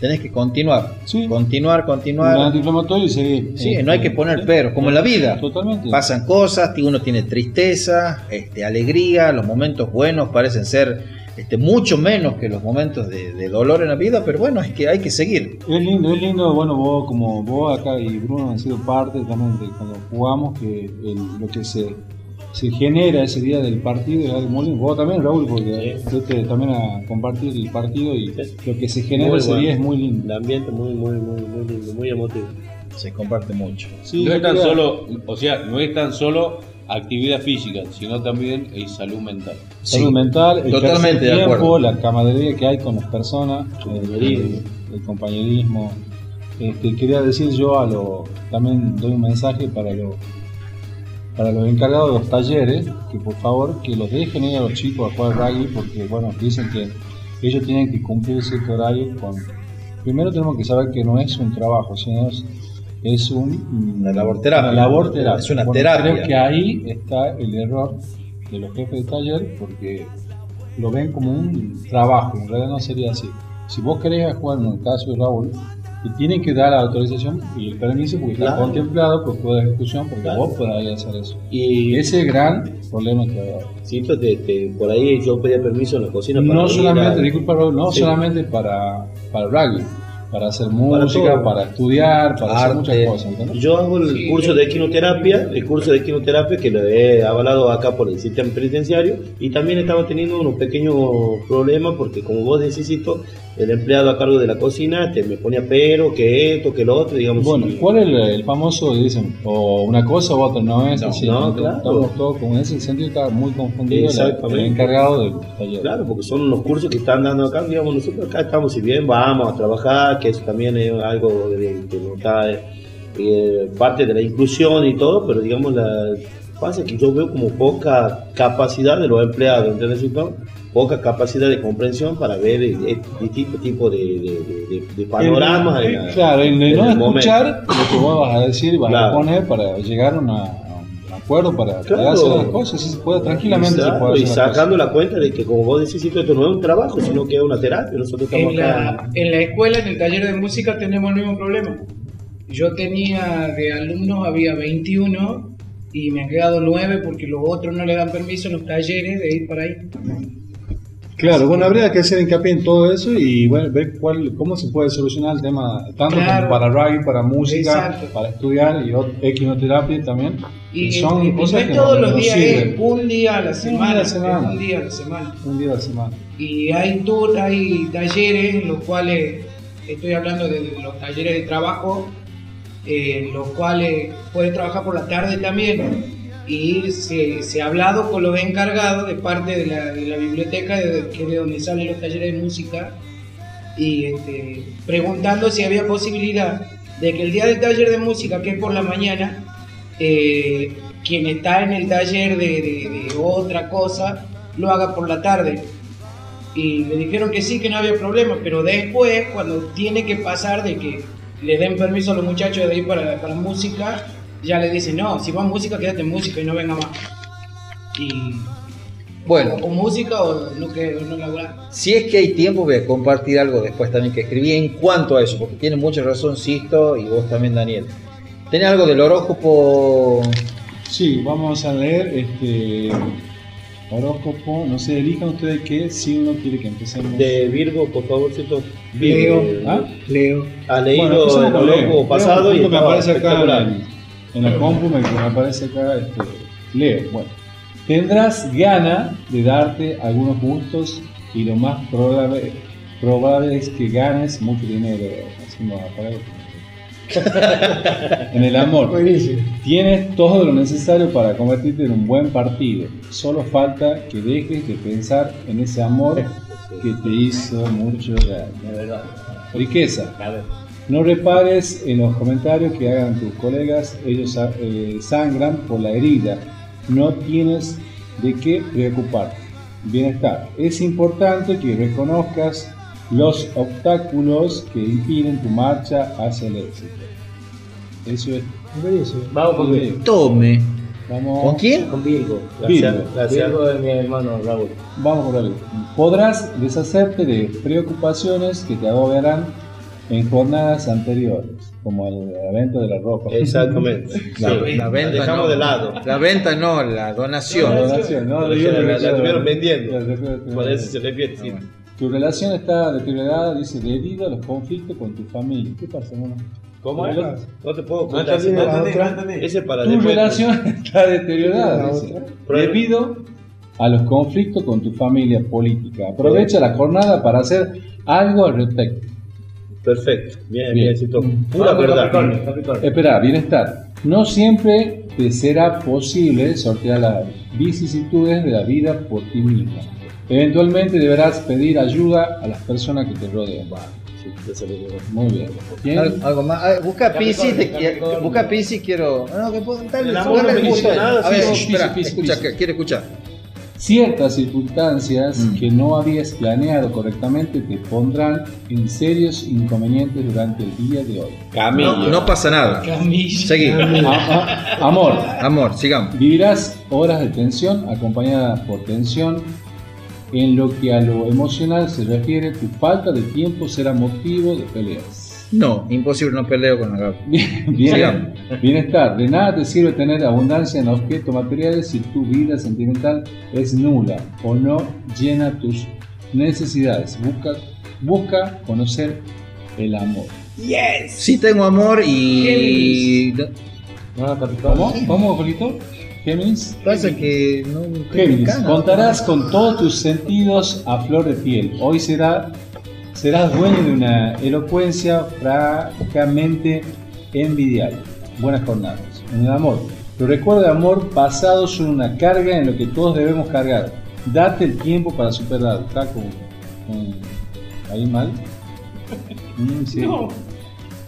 Tenés que continuar, continuar, continuar. Un antiinflamatorio y seguir. Sí, no hay que poner pero, como en la vida. Totalmente. Pasan cosas, uno tiene tristeza, este, alegría, los momentos buenos parecen ser este, mucho menos que los momentos de, de dolor en la vida, pero bueno, es que hay que seguir. Es lindo, es lindo, bueno, vos como vos acá y Bruno han sido parte también de cuando jugamos, que el- lo que se, se genera ese día del partido es algo muy lindo. Vos también, Raúl, porque fuiste también a compartir el partido y lo que se genera Muy ese bueno. día es muy lindo. El ambiente muy, muy, muy, muy lindo, muy emotivo. Se comparte mucho. Sí, no es tan creo- solo, o sea, no es tan solo actividad física, sino también es salud mental. Salud mental, el totalmente de tiempo, acuerdo. la camaradería que hay con las personas, el, el- el compañerismo. este, quería decir yo a lo, también doy un mensaje para los para los encargados de los talleres, que por favor que los dejen ir a los chicos a jugar rugby, porque bueno, dicen que ellos tienen que cumplir cierto horario con... Primero tenemos que saber que no es un trabajo, sino es, es un, Una labor terapia. una labor terapia. Es una Bueno, terapia. Creo que ahí está el error de los jefes de taller, porque lo ven como un trabajo, en realidad no sería así. Si vos querés jugar en el caso de Raúl, te tienen que dar la autorización y el permiso porque está Claro. contemplado por toda ejecución porque Claro. vos podés hacer eso. Y ese es el gran problema que hay. Sí, te- te- por ahí yo pedía permiso en la cocina para No solamente, a- disculpa no Sí. solamente para, para rugby, para hacer música, todo. para, estudiar, para hacer muchas Arte. cosas. ¿entendés? Yo hago el curso de equinoterapia, el curso de equinoterapia que lo he avalado acá por el sistema penitenciario y también estaba teniendo unos pequeños problemas porque como vos decís, el empleado a cargo de la cocina te me ponía pero, que esto, que lo otro, digamos. Bueno, ¿cuál es el, el famoso, dicen, o una cosa o otra? No es No, así. no, claro. Estamos todos con ese sentido, está muy confundido el- encargado del taller. Claro, porque son unos cursos que están dando acá, digamos, nosotros acá estamos, si bien vamos a trabajar, que eso también es algo de, que nos da eh, parte de la inclusión y todo, pero digamos, la pasa que yo veo como poca capacidad de los empleados, ¿entendés? Cito? Poca capacidad de comprensión para ver distintos tipos de, de, de- de panoramas. El- claro, el de en no el momento. escuchar lo que vos vas a decir y vas a poner para llegar a, una- a un acuerdo para Claro. hacer las cosas. Sí, se puede, tranquilamente se Exacto, puede y hacer sacando la cuenta de que, como vos decís, esto no es un trabajo, sino que es una terapia. Nosotros estamos En acá. la, en la escuela, en el taller de música, tenemos el mismo problema. Yo tenía de alumnos, había 21 y me han quedado 9 porque los otros no le dan permiso en los talleres de ir para ahí. Claro, bueno, habría que hacer hincapié en todo eso y bueno, ver cuál, cómo se puede solucionar el tema, tanto Claro. para rugby, para música, Exacto. para estudiar y ot- equinoterapia también. Y, son y- y cosas no es que todos los días, es un día a la Un día a semana. la es semana. Un día a la semana. Un día a la semana. Y hay hay talleres en los cuales, estoy hablando de, los talleres de trabajo, eh, en los cuales puedes trabajar por la tarde también. Y se, se ha hablado con los encargados de parte de la, de la biblioteca, de, que de donde salen los talleres de música, y este, preguntando si había posibilidad de que el día del taller de música, que es por la mañana, eh, quien está en el taller de otra cosa, lo haga por la tarde. Y me dijeron que sí, que no había problema, pero después, cuando tiene que pasar de que le den permiso a los muchachos de ir para, para música, ya le dicen, no, si vas música, quédate en música y no venga más. Y Bueno, o música o no, que, no laburar. Si es que hay tiempo, voy a compartir algo después también que escribí en cuanto a eso, porque tiene mucha razón Sisto y vos también, Daniel. ¿Tenés algo del horóscopo? Sí, vamos a leer este horóscopo. No sé, elijan ustedes qué signo quiere que empecemos. De Virgo, por favor, ¿cierto? Leo. Virgo. ¿Ah? Leo. Ha leído Bueno, el Leo. horóscopo pasado Leo, y estaba aparece acá. En, la compu, me, me aparece acá este, Leo. Bueno, tendrás gana de darte algunos gustos y lo más probable, probable es que ganes mucho dinero. Así me va a pagar. en el amor. Tienes todo lo necesario para convertirte en un buen partido. Solo falta que dejes de pensar en ese amor que te hizo mucho daño. Riqueza. No repares en los comentarios que hagan tus colegas, ellos sa- eh, sangran por la herida. No tienes de qué preocuparte. Bienestar. Es importante que reconozcas los obstáculos que impiden tu marcha hacia el éxito. Eso es. Vamos con. Virgo. Tome. Vamos. ¿Con quién? Con Virgo. Virgo. Virgo de mi hermano Raúl. Vamos por ahí. Podrás deshacerte de preocupaciones que te agobiarán en jornadas anteriores, como el- la venta de la ropa. Exactamente. La, Sí. la venta Dejamos no. de lado. La venta no, la donación. La donación, no, La, no- no- estuvieron vendiendo. Por eso se refiere. sí. Tu relación está deteriorada, dice, debido a los conflictos con tu familia. ¿Qué pasa, hermano? ¿Cómo Tu es? No te puedo No contar. no no entendí. Ese para Tu después. relación está deteriorada, La dice, otra. debido a los conflictos con tu familia política. Aprovecha la jornada para hacer algo al respecto. Perfecto. Bien, Bien. bien. Pura Vamos verdad. Capricornio, Capricornio. Espera, bienestar. No siempre te será posible sortear las vicisitudes de la vida por ti mismo. Eventualmente deberás pedir ayuda a las personas que te rodean. Muy bien. Algo más. A ver, busca Capricornio. busca Pisces, quiero. No, que puedo gusto dice a ver, escucha, quiere escuchar. Ciertas circunstancias Mm. que no habías planeado correctamente te pondrán en serios inconvenientes durante el día de hoy. Camillo. No, no pasa nada. Camilla. Seguí. A- a- amor, Amor, sigamos. vivirás horas de tensión acompañadas por tensión. En lo que a lo emocional se refiere, tu falta de tiempo será motivo de peleas. No, imposible, no peleo con la Gaby. Bien- bien- bienestar. De nada te sirve tener abundancia en objetos materiales si tu vida sentimental es nula o no llena tus necesidades. Busca, busca conocer el amor. Yes. Sí tengo amor y... Ah. ¿Cómo? ¿Cómo, Jorgito? Géminis. Pasa que no Géminis, contarás con todos tus sentidos a flor de piel. Hoy será, serás dueño de una elocuencia francamente envidiable. Buenas jornadas. En el amor. Los recuerdos de amor pasados son una carga en lo que todos debemos cargar. Date el tiempo para superarlo. ¿Está con, con- ahí mal? Mm, sí.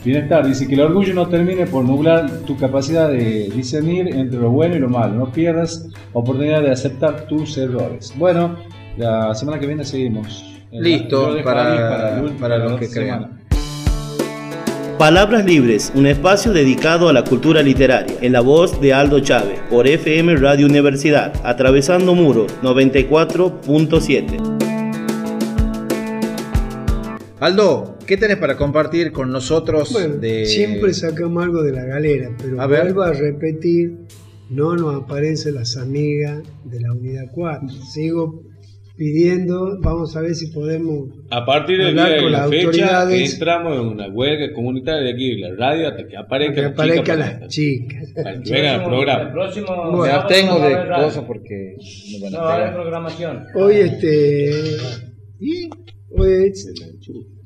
Bienestar, dice que el orgullo no termine por nublar tu capacidad de discernir entre lo bueno y lo malo. No pierdas oportunidad de aceptar tus errores. Bueno, la semana que viene seguimos. Listo, para- el- para los que crean. Palabras Libres, un espacio dedicado a la cultura literaria, en la voz de Aldo Chávez, por FM Radio Universidad, atravesando muros 94.7. Aldo, ¿qué tenés para compartir con nosotros Bueno, de... siempre sacamos algo de la galera, pero A ver. vuelvo a repetir, no nos aparecen las amigas de la unidad 4. Sigo pidiendo, vamos a ver si podemos A partir del Hablar día de con la las fecha, autoridades. entramos en una huelga comunitaria de aquí de la radio hasta que aparezca que chica las para- chicas. para que vengan al El programa. próximo Me abstengo no va a de cosas porque me van No a va a haber programación. Hoy este hoy, es-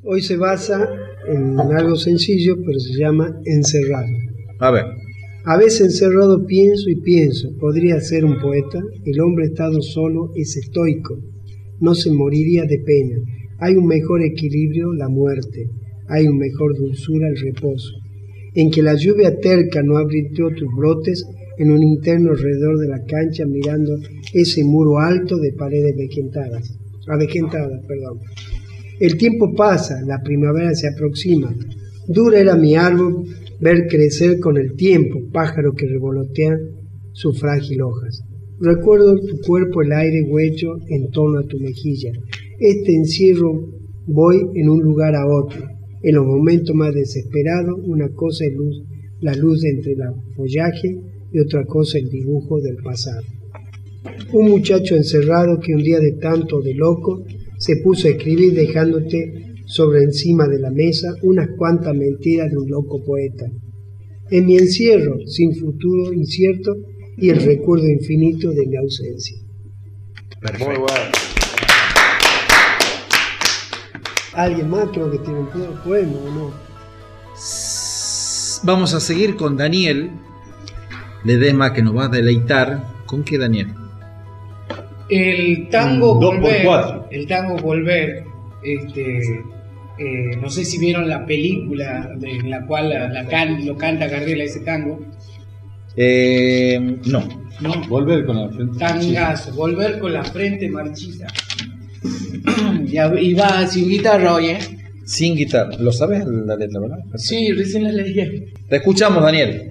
hoy se basa en algo sencillo, pero se llama encerrado. A ver, A veces encerrado pienso y pienso, podría ser un poeta, el hombre estado solo es estoico, no se moriría de pena, hay un mejor equilibrio, la muerte, hay un mejor dulzura, el reposo, en que la lluvia terca no abrió tus brotes en un interno alrededor de la cancha mirando ese muro alto de paredes vegetadas, avejentadas, perdón. El tiempo pasa, la primavera se aproxima. Dura era mi árbol ver crecer con el tiempo, pájaro que revolotea sus frágil hojas. Recuerdo tu cuerpo el aire huecho en torno a tu mejilla. Este encierro voy en un lugar a otro. En los momentos más desesperados, una cosa es luz, la luz entre el follaje y otra cosa el dibujo del pasado. Un muchacho encerrado que un día de tanto de loco se puso a escribir dejándote sobre encima de la mesa unas cuantas mentiras de un loco poeta. En mi encierro, sin futuro incierto y el recuerdo infinito de mi ausencia. Muy bueno. Alguien más creo que tiene un po- poema o no. vamos a seguir con Daniel Ledesma que nos va a deleitar. ¿Con qué Daniel? El tango Un dos por volver, cuatro. el tango volver, este, eh, no sé si vieron la película de- en la cual la, la can- lo canta Gardela ese tango, Eh, no. ¿no? Volver con la frente. Tangazo, volver con la frente marchita. y, va sin guitarra hoy, ¿eh? Sin guitarra. ¿Lo sabes la letra, verdad? Sí, recién la leí. Te escuchamos, Daniel.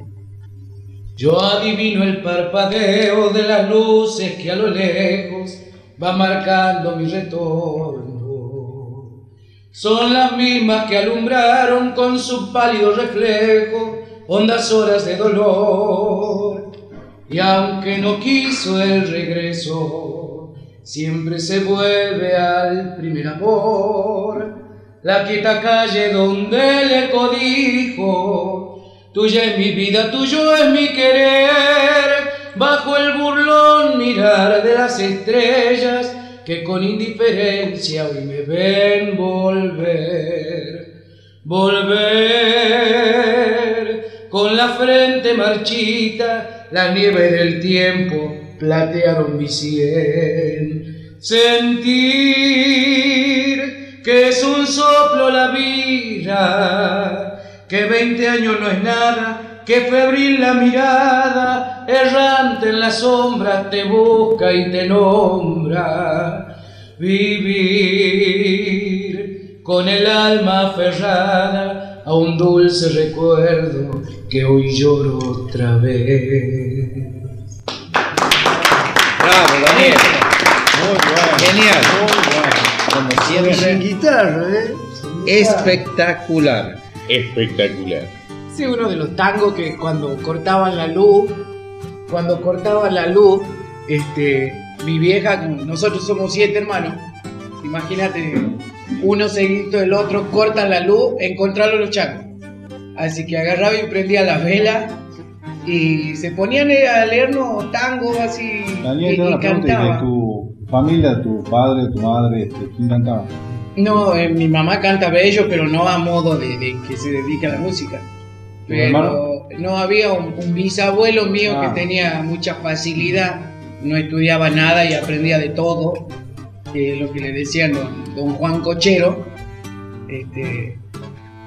Yo adivino el parpadeo de las luces que a lo lejos va marcando mi retorno. Son las mismas que alumbraron con su pálido reflejo hondas horas de dolor. Y aunque no quiso el regreso, siempre se vuelve al primer amor. La quieta calle donde le codijo Tuya es mi vida, tuyo es mi querer, bajo el burlón mirar de las estrellas que con indiferencia hoy me ven volver, volver con la frente marchita, la nieve del tiempo platearon mi sien, sentir que es un soplo la vida, que 20 años no es nada, que febril la mirada, errante en las sombras te busca y te nombra. Vivir con el alma aferrada a un dulce recuerdo que hoy lloro otra vez. Bravo, Daniel. Muy bueno. Genial. Como siempre. Sin guitarra, ¿eh? Espectacular. Espectacular. Sí, uno de los tangos que cuando cortaban la luz, cuando cortaban la luz, este, mi vieja, como nosotros somos siete hermanos, imagínate, uno seguido del otro, cortan la luz, encontrarlo los changos. Así que agarraba y prendía las velas y se ponían a leernos tangos así Daniel, y, y. ¿y de tu familia, tu padre, tu madre, este, quién cantaba? No, eh, mi mamá canta bello, pero no a modo de, de que se dedica a la música. ¿Tu Pero no había un, un bisabuelo mío Ah. que tenía mucha facilidad, no estudiaba nada y aprendía de todo, que es lo que le decían don, don Juan Cochero, este,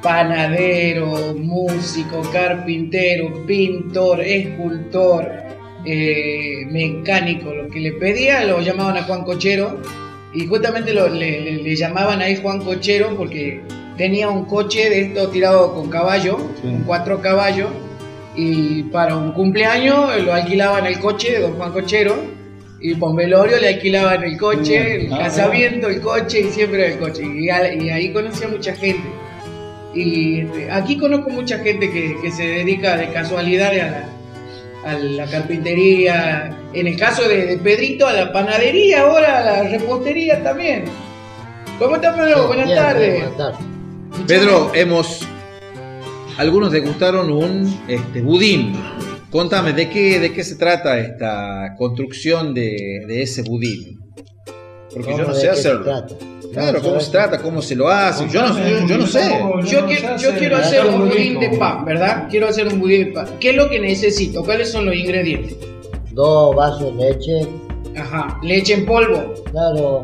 panadero, músico, carpintero, pintor, escultor, eh, mecánico, lo que le pedía lo llamaban a Juan Cochero y justamente lo- le, le- le llamaban ahí Juan Cochero porque tenía un coche de esto tirado con caballo, con cuatro caballos, y para un cumpleaños lo alquilaban el coche de don Juan Cochero, y un velorio le alquilaban el coche, el Ah, casamiento, el coche, y siempre el coche. Y, y ahí conocí a mucha gente. Y este, aquí conozco mucha gente que, que se dedica de casualidad a la, a la carpintería, en el caso de, de Pedrito, a la panadería, ahora a la repostería también. ¿Cómo está Pedro? Buenas Bien, tardes. buenas tardes. Pedro, hemos. Algunos degustaron un este, budín. Contame, ¿de qué, ¿de qué se trata esta construcción de, de ese budín? Porque yo ¿Cómo no de sé qué se hacerlo. trata? Claro, ¿cómo se trata? ¿Cómo se lo hace? Yo no, yo, yo no sé. Yo, quiero, yo quiero hacer un budín de pan, ¿verdad? Quiero hacer un budín de pan. ¿Qué es lo que necesito? ¿Cuáles son los ingredientes? Dos vasos de leche. Ajá, leche en polvo. Claro.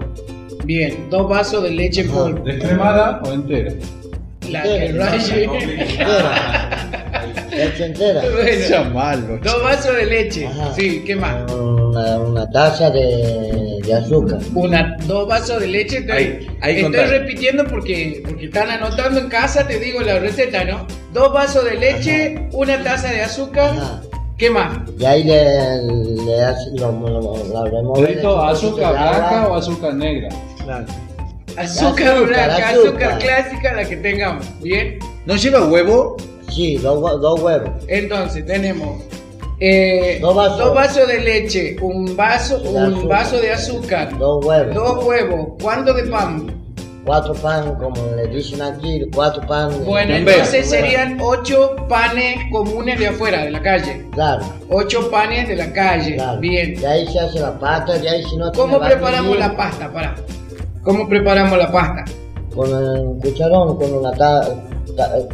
Bien, dos vasos de leche en polvo. ¿Descremada o entera? La que raye. Leche entera. Bueno, Chamal, dos vasos de leche. Sí, ¿qué más? Una, una taza de, de azúcar. Una, dos vasos de leche. Estoy, Ahí- ahí estoy contá. repitiendo porque, porque están anotando en casa, te digo la receta, ¿no? Dos vasos de leche, una taza de azúcar. ¿Qué más? Y ahí le, le hace, lo, ¿azúcar blanca o azúcar negra? Azúcar, Azúcar, blanca, azúcar. azúcar clásica, la que tengamos. ¿Bien? ¿No lleva huevo? Sí, dos, dos huevos. Entonces tenemos eh, Dos vasos. dos vasos de leche, un vaso, De un azúcar. vaso de azúcar, Dos huevos. dos huevos, ¿cuánto de pan? Cuatro pan, como le dicen aquí, cuatro pan. Bueno, entonces serían ocho panes comunes de afuera, de la calle. Claro. Ocho panes de la calle. Bien. De ahí se hace la pasta, de ahí si no ¿Cómo tiene preparamos la pasta? Para. ¿Cómo preparamos la pasta? Con el cucharón, con una ta, ta-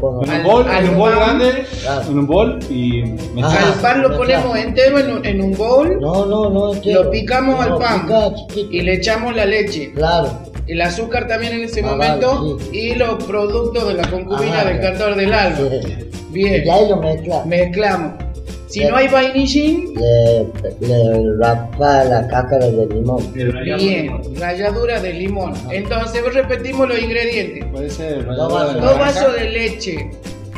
con En un bol, en un bol grande, en un bol y al pan lo ponemos entero en un, en un bowl. No, no, no. entero. Lo picamos No, al pan. pica. Y le echamos la leche. Claro. El azúcar también en ese Ah, momento. Y los productos de la concubina Ajá, del cantor del alma. Bien. Y ahí lo mezcla. Mezclamos. Si Le- no hay vainillín, Le, le rapa la cáscara de limón. bien. Ralladura de limón. Entonces repetimos los ingredientes. Puede ser Dos vasos. Dos vasos de leche.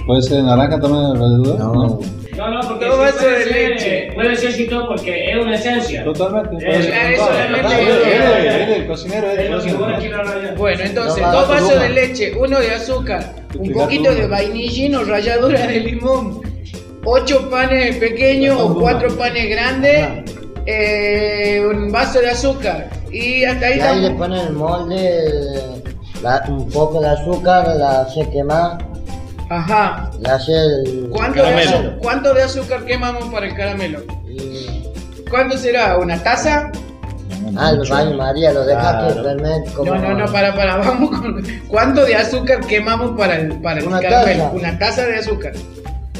¿Puede ser naranja también ralladura? No. No, no, porque Dos sí vasos puede de ser- leche. Puede ser chito porque es una esencia. Totalmente. Eh, eh, es- él es- él es el cocinero. Bueno, entonces Dos dos vasos de de leche, uno de azúcar, un poquito de vainillín o ralladura de limón, ocho panes pequeños o cuatro panes grandes, eh, un vaso de azúcar y hasta ahí Y ahí le ponen el molde, la- un poco de azúcar, la hace quemar, Ajá. le hace el ¿Cuánto de, ¿Cuánto de azúcar quemamos para el caramelo? ¿Cuánto será? ¿Una taza? Ah, el baño María, lo deja Claro. que fermente como... No, no, no, para, para, vamos con... ¿Cuánto de azúcar quemamos para el, para el Una caramelo? taza. Una taza de azúcar.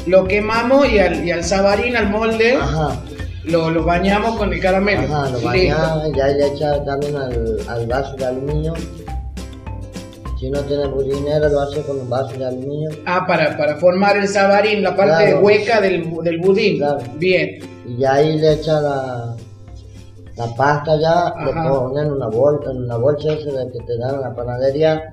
Lo quemamos y al, y al sabarín, al molde, Ajá, lo, lo bañamos con el caramelo. ajá, lo Listo. bañaba y ahí le echa también al, al vaso de aluminio. Si no tiene budinera, lo hace con un vaso de aluminio. Ah, para, para formar el sabarín, la parte Claro. hueca del, del budín. Bien. Y ahí le echa la, la pasta ya, lo Ajá. ponen en una bolsa, en una bolsa esa de que te dan en la panadería.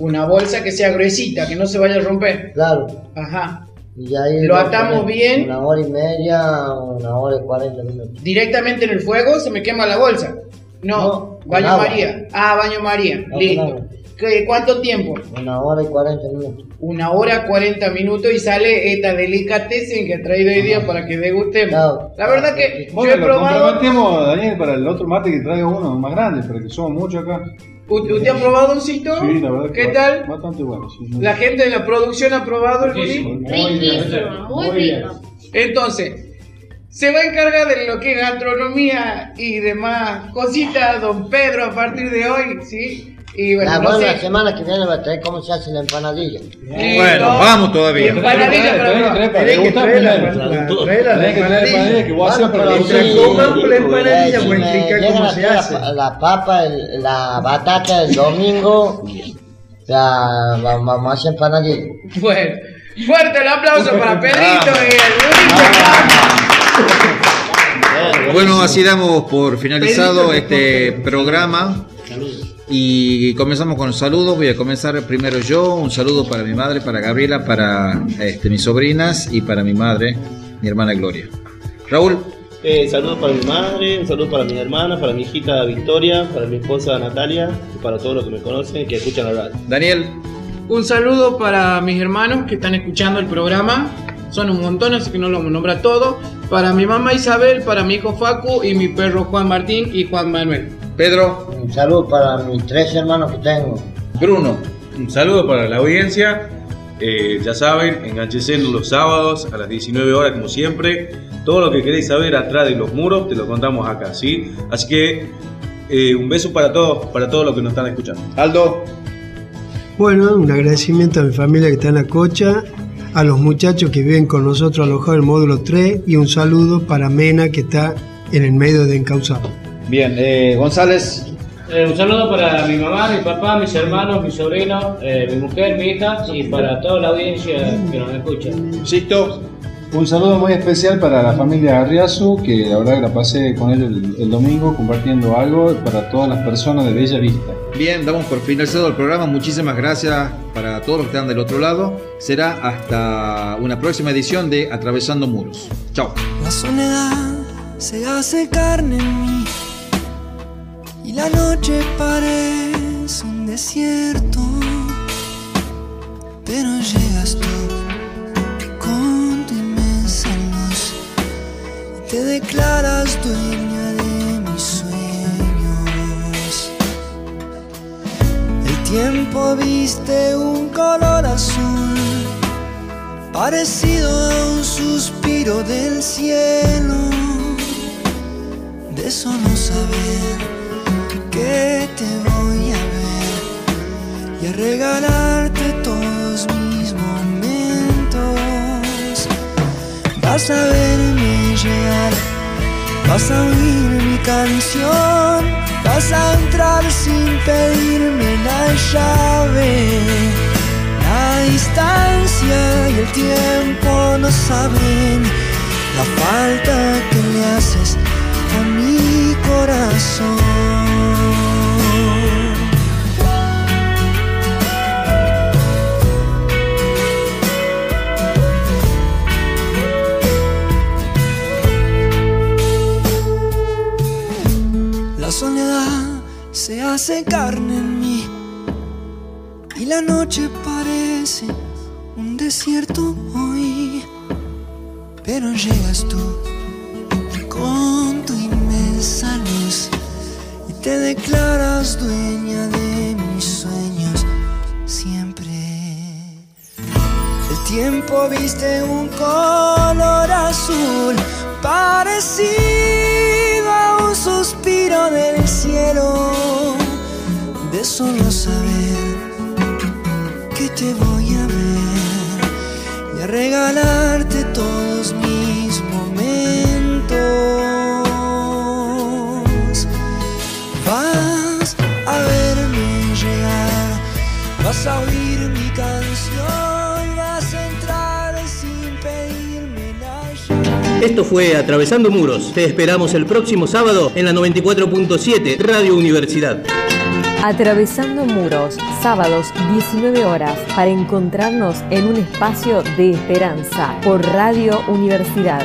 Una bolsa que sea gruesita, que no se vaya a romper. Claro. Ajá. Y ahí Lo atamos bien. Una hora y media, una hora y cuarenta minutos. Directamente en el fuego se me quema la bolsa. No, con baño agua. María. Ah, baño María. No, Listo. agua. ¿Qué- ¿Cuánto tiempo? Una hora y cuarenta minutos. Una hora 40 minutos y sale esta delicatessen que ha traído hoy día para que degustemos. La verdad que yo Bueno, he lo probado. Daniel, para el otro mate que traiga uno más grande, porque somos muchos acá. ¿Usted ha probado un cito? Sí, la verdad ¿Qué que tal? Bastante bueno. sí, muy La bien. gente de la producción ha probado el Riquísimo, budín. muy bien. Riquísimo, muy bien. Entonces, se va a encargar de lo que es gastronomía y demás cositas, don Pedro, a partir de hoy, ¿sí? Y bueno, la, no bueno, sé. la semana que viene va a traer cómo se hace la empanadilla. Bueno, vamos todavía. Empanadilla Tenés que traer la- que para pero la empanadilla, si voy a me explicar llegan cómo a se traer hace. La, papa, la batata el domingo, vamos vamos a hacer empanadilla. Bueno, fuerte el aplauso para Pedrito y el Bueno, así damos por finalizado este programa y comenzamos con los saludos. Voy a comenzar primero yo. Un saludo para mi madre, para Gabriela, para este, mis sobrinas y para mi madre, mi hermana Gloria. Raúl. Eh, saludos para mi madre, un saludo para mi hermana, para mi hijita Victoria, para mi esposa Natalia y para todos los que me conocen que escuchan la radio. Daniel. Un saludo para mis hermanos que están escuchando el programa. Son un montón, así que no lo nombra todo. Para mi mamá Isabel, para mi hijo Facu y mi perro Juan Martín y Juan Manuel. Pedro. Un saludo para mis tres hermanos que tengo. Bruno. Un saludo para la audiencia. Eh, ya saben, enganchesen los sábados a las 19 horas como siempre. Todo lo que queréis saber atrás de los muros te lo contamos acá, ¿sí? Así que eh, un beso para todos, para todos los que nos están escuchando. Aldo. Bueno, un agradecimiento a mi familia que está en la cocha, a los muchachos que viven con nosotros alojados en el módulo 3 y un saludo para Mena que está en el medio de Encauzado. Bien, eh, González. Eh, un saludo para mi mamá, mi papá, mis hermanos, mis sobrinos, eh, mi mujer, mi hija y para toda la audiencia que nos escucha. Sisto. Un saludo muy especial para la familia Arriazu, que la verdad que la pasé con ellos el, el domingo compartiendo algo para todas las personas de Bella Vista. Bien, damos por finalizado el programa. Muchísimas gracias para todos los que están del otro lado. Será hasta una próxima edición de Atravesando Muros. Chao. La soledad se hace carne en mí y la noche parece un desierto, pero llegas tú con tu inmensa luz y te declaras dueña de mis sueños. El tiempo viste un color azul parecido a un suspiro del cielo, de solo saber que te voy a ver y a regalarte todos mis momentos. Vas a verme llegar, vas a oír mi canción, vas a entrar sin pedirme la llave. La distancia y el tiempo no saben la falta que le haces a mi corazón. Soledad se hace carne en mí y la noche parece un desierto hoy. Pero llegas tú con tu inmensa luz y te declaras dueña de mis sueños siempre. El tiempo viste un color azul parecido a un suspiro del cielo de solo saber que te voy a ver y a regalarte todos Esto fue Atravesando Muros. Te esperamos el próximo sábado en la 94.7 Radio Universidad. Atravesando muros, sábados 19 horas, para encontrarnos en un espacio de esperanza por Radio Universidad.